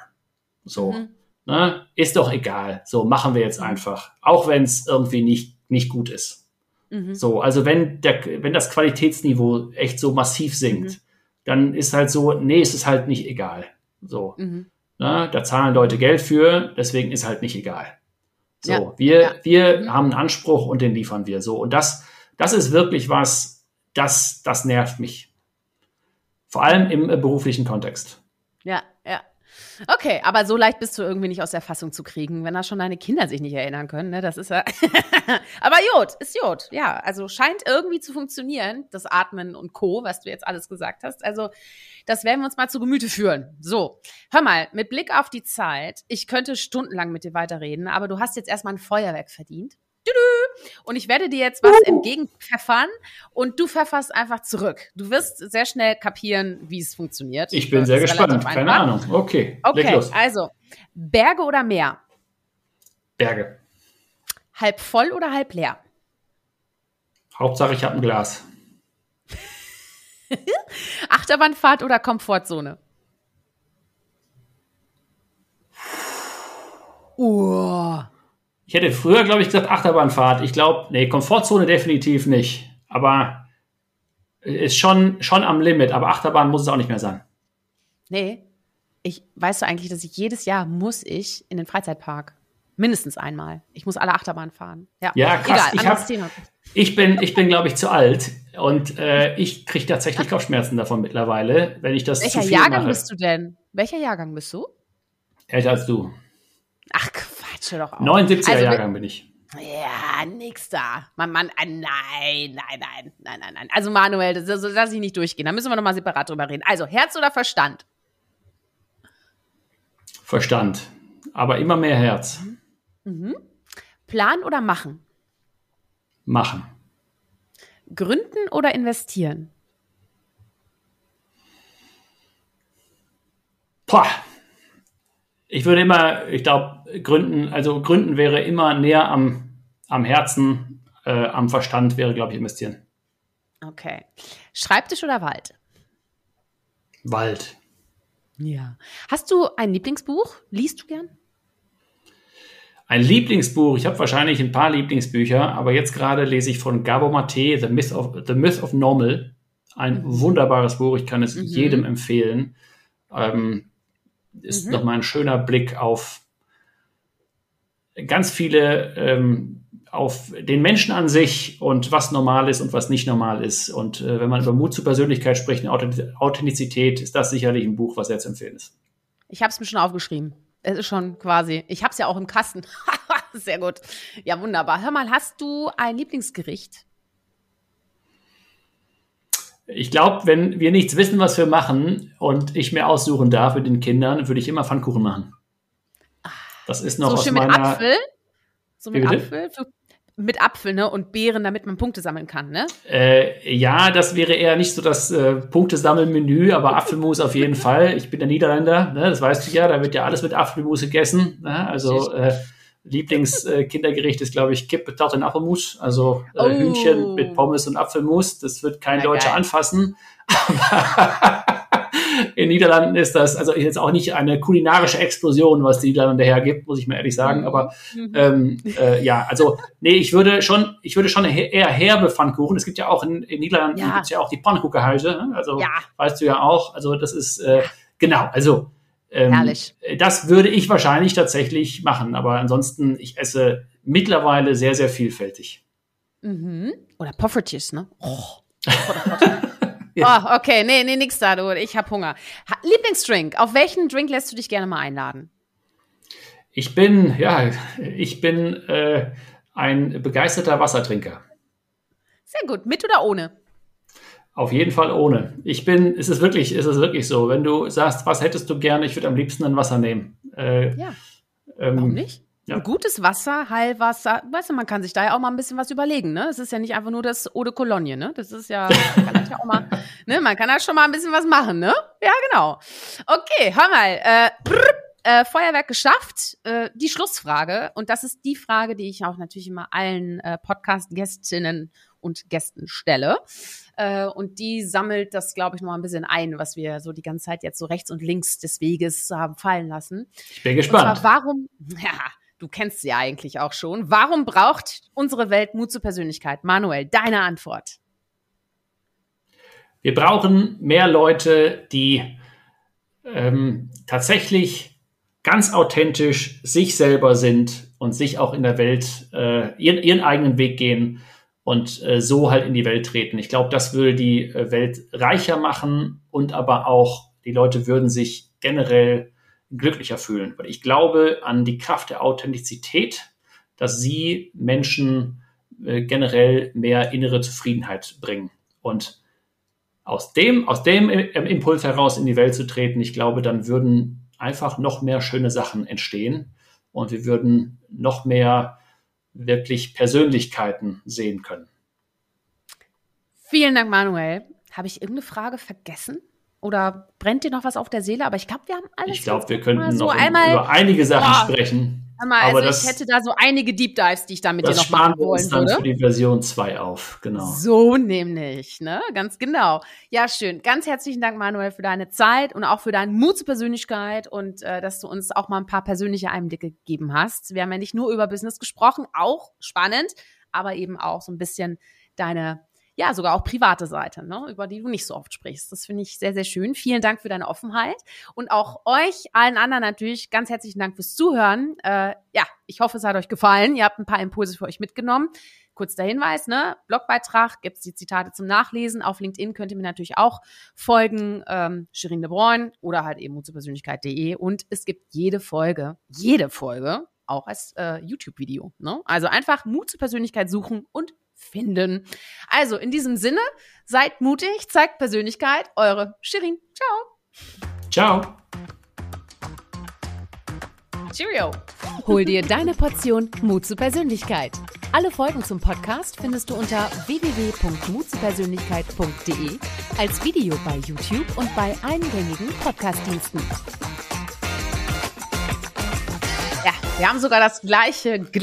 S2: So. Mhm. Ne? Ist doch egal. So, machen wir jetzt einfach. Auch wenn es irgendwie nicht, nicht gut ist. Mhm. So, also wenn, der, wenn das Qualitätsniveau echt so massiv sinkt, mhm. dann ist halt so, nee, es ist halt nicht egal. So. Mhm. Ne? Da zahlen Leute Geld für, deswegen ist halt nicht egal. So, ja. wir, ja. wir mhm. haben einen Anspruch und den liefern wir so. Und das, das ist wirklich was, das, das nervt mich. Vor allem im äh, beruflichen Kontext.
S1: Ja, ja. Okay, aber so leicht bist du irgendwie nicht aus der Fassung zu kriegen, wenn da schon deine Kinder sich nicht erinnern können. Ne? Das ist ja. aber Jod, ist Jod. Ja, also scheint irgendwie zu funktionieren, das Atmen und Co., was du jetzt alles gesagt hast. Also, das werden wir uns mal zu Gemüte führen. So, hör mal, mit Blick auf die Zeit, ich könnte stundenlang mit dir weiterreden, aber du hast jetzt erstmal ein Feuerwerk verdient. Und ich werde dir jetzt was entgegenpfeffern und du pfefferst einfach zurück. Du wirst sehr schnell kapieren, wie es funktioniert.
S2: Ich bin sehr gespannt. Keine Ahnung. Okay.
S1: Okay, also Berge oder Meer?
S2: Berge.
S1: Halb voll oder halb leer?
S2: Hauptsache, ich habe ein Glas.
S1: Achterbahnfahrt oder Komfortzone?
S2: Uh. Ich hätte früher, glaube ich, gesagt Achterbahnfahrt. Ich glaube, nee, Komfortzone definitiv nicht. Aber ist schon, schon am Limit. Aber Achterbahn muss es auch nicht mehr sein.
S1: Nee. Ich weißt du eigentlich, dass ich jedes Jahr muss ich in den Freizeitpark. Mindestens einmal. Ich muss alle Achterbahnen fahren. Ja,
S2: ja krass. Egal, ich, hab, ich bin, ich bin glaube ich, zu alt. Und äh, ich kriege tatsächlich Kopfschmerzen davon mittlerweile, wenn ich das
S1: Welcher
S2: zu
S1: viel Jahrgang mache. bist du denn? Welcher Jahrgang bist du?
S2: Älter als du.
S1: Ach, Quatsch, doch auch.
S2: 79er also, Jahrgang bin ich.
S1: Ja, nix da. Mann, Mann, äh, nein, nein, nein, nein, nein, nein. Also Manuel, das, das lasse ich nicht durchgehen. Da müssen wir nochmal separat drüber reden. Also, Herz oder Verstand?
S2: Verstand. Aber immer mehr Herz.
S1: Mhm. Plan oder machen?
S2: Machen.
S1: gründen oder investieren?
S2: Boah. Ich würde immer, ich glaube, gründen, also gründen wäre immer näher am, am Herzen, äh, am Verstand wäre, glaube ich, investieren.
S1: Okay. Schreibtisch oder Wald?
S2: Wald.
S1: Ja. Hast du ein Lieblingsbuch? Liest du gern?
S2: Ein Lieblingsbuch, ich habe wahrscheinlich ein paar Lieblingsbücher, aber jetzt gerade lese ich von Gabo Mate, The Myth of, The Myth of Normal. Ein mhm. wunderbares Buch, ich kann es mhm. jedem empfehlen. Ähm, ist mhm. nochmal ein schöner Blick auf ganz viele, ähm, auf den Menschen an sich und was normal ist und was nicht normal ist. Und äh, wenn man über Mut zur Persönlichkeit spricht, Authentizität, ist das sicherlich ein Buch, was sehr zu empfehlen ist.
S1: Ich habe es mir schon aufgeschrieben. Es ist schon quasi. Ich habe es ja auch im Kasten. Sehr gut. Ja, wunderbar. Hör mal, hast du ein Lieblingsgericht?
S2: Ich glaube, wenn wir nichts wissen, was wir machen und ich mir aussuchen darf mit den Kindern, würde ich immer Pfannkuchen machen. Das ist noch so aus meiner. Mit Apfel?
S1: So mit Apfel? mit Apfel ne, und Beeren, damit man Punkte sammeln kann, ne?
S2: Äh, ja, das wäre eher nicht so das äh, Punktesammelmenü, aber Apfelmus auf jeden Fall. Ich bin der Niederländer, ne, das weißt du ja, da wird ja alles mit Apfelmus gegessen. Ne? Also äh, Lieblingskindergericht ist, glaube ich, Kippe, Torte und Apfelmus. Also äh, oh. Hühnchen mit Pommes und Apfelmus. Das wird kein ja, Deutscher geil. anfassen. in Niederlanden ist das, also jetzt auch nicht eine kulinarische Explosion, was die Niederlande hergibt, muss ich mal ehrlich sagen. Aber mhm. ähm, äh, ja, also nee, ich würde schon, ich würde schon eher herbe Pfannkuchen. Es gibt ja auch in, in Niederlanden ja. gibt's ja auch die Pfannkuchenhäuser. Ne? Also ja. weißt du ja auch. Also das ist äh, genau. Also ähm, Herrlich. Das würde ich wahrscheinlich tatsächlich machen. Aber ansonsten, ich esse mittlerweile sehr, sehr vielfältig.
S1: Mhm. Oder Poffertjes, ne? Oh. Oh, okay, nee, nee, nix da, du. Ich hab Hunger. Lieblingsdrink. Auf welchen Drink lässt du dich gerne mal einladen?
S2: Ich bin, ja, ich bin äh, ein begeisterter Wassertrinker.
S1: Sehr gut. Mit oder ohne?
S2: Auf jeden Fall ohne. Ich bin, ist es wirklich, ist es wirklich so. Wenn du sagst, was hättest du gerne, ich würde am liebsten ein Wasser nehmen.
S1: Äh, ja. Ähm, Warum nicht? Ja. Ein gutes Wasser, Heilwasser, weißt du, man kann sich da ja auch mal ein bisschen was überlegen, ne? Es ist ja nicht einfach nur das Eau de Cologne, ne? Das ist ja, man kann das ja auch mal, ne? Man kann da schon mal ein bisschen was machen, ne? Ja, genau. Okay, hör mal, äh, brr, äh, Feuerwerk geschafft. Äh, die Schlussfrage, und das ist die Frage, die ich auch natürlich immer allen äh, Podcast-Gästinnen und Gästen stelle. Äh, und die sammelt das, glaube ich, noch ein bisschen ein, was wir so die ganze Zeit jetzt so rechts und links des Weges haben fallen lassen.
S2: Ich bin gespannt.
S1: Zwar, warum, ja, Du kennst sie eigentlich auch schon. Warum braucht unsere Welt Mut zur Persönlichkeit? Manuel, deine Antwort.
S2: Wir brauchen mehr Leute, die ähm, tatsächlich ganz authentisch sich selber sind und sich auch in der Welt äh, ihren, ihren, eigenen Weg gehen und äh, so halt in die Welt treten. Ich glaube, das würde die äh, Welt reicher machen und aber auch die Leute würden sich generell glücklicher fühlen. Weil ich glaube an die Kraft der Authentizität, dass sie Menschen äh, generell mehr innere Zufriedenheit bringen. Und aus dem, aus dem Impuls heraus in die Welt zu treten, ich glaube, dann würden einfach noch mehr schöne Sachen entstehen und wir würden noch mehr wirklich Persönlichkeiten sehen können.
S1: Vielen Dank, Manuel. Habe ich irgendeine Frage vergessen? Oder brennt dir noch was auf der Seele? Aber ich glaube, wir haben alles.
S2: Ich glaube, wir könnten so noch einmal, über einige Sachen boah, sprechen.
S1: Mal, also aber das, ich hätte da so einige Deep Dives, die ich da mit dir noch machen wollen
S2: uns dann würde. für die Version 2 auf, genau.
S1: So nämlich, ne? Ganz genau. Ja, schön. Ganz herzlichen Dank, Manuel, für deine Zeit und auch für deinen Mut zur Persönlichkeit und äh, dass du uns auch mal ein paar persönliche Einblicke gegeben hast. Wir haben ja nicht nur über Business gesprochen, auch spannend, aber eben auch so ein bisschen deine ja, sogar auch private Seite, ne, über die du nicht so oft sprichst. Das finde ich sehr, sehr schön. Vielen Dank für deine Offenheit und auch euch, allen anderen natürlich, ganz herzlichen Dank fürs Zuhören. Äh, ja, ich hoffe, es hat euch gefallen. Ihr habt ein paar Impulse für euch mitgenommen. Kurz der Hinweis, ne? Blogbeitrag, gibt's die Zitate zum Nachlesen. Auf LinkedIn könnt ihr mir natürlich auch folgen, ähm, Shirin de Bruyne oder halt eben mutzupersönlichkeit.de. Und es gibt jede Folge, jede Folge, auch als äh, YouTube-Video. Ne? Also einfach Mut zur Persönlichkeit suchen und finden. Also in diesem Sinne, seid mutig, zeigt Persönlichkeit. Eure Shirin. Ciao.
S2: Ciao.
S1: Cheerio.
S3: Hol dir deine Portion Mut zur Persönlichkeit.
S1: Alle Folgen zum Podcast findest du unter www.mutzupersönlichkeit.de, als Video bei YouTube und bei eingängigen Podcastdiensten.
S3: Ja, wir haben sogar das gleiche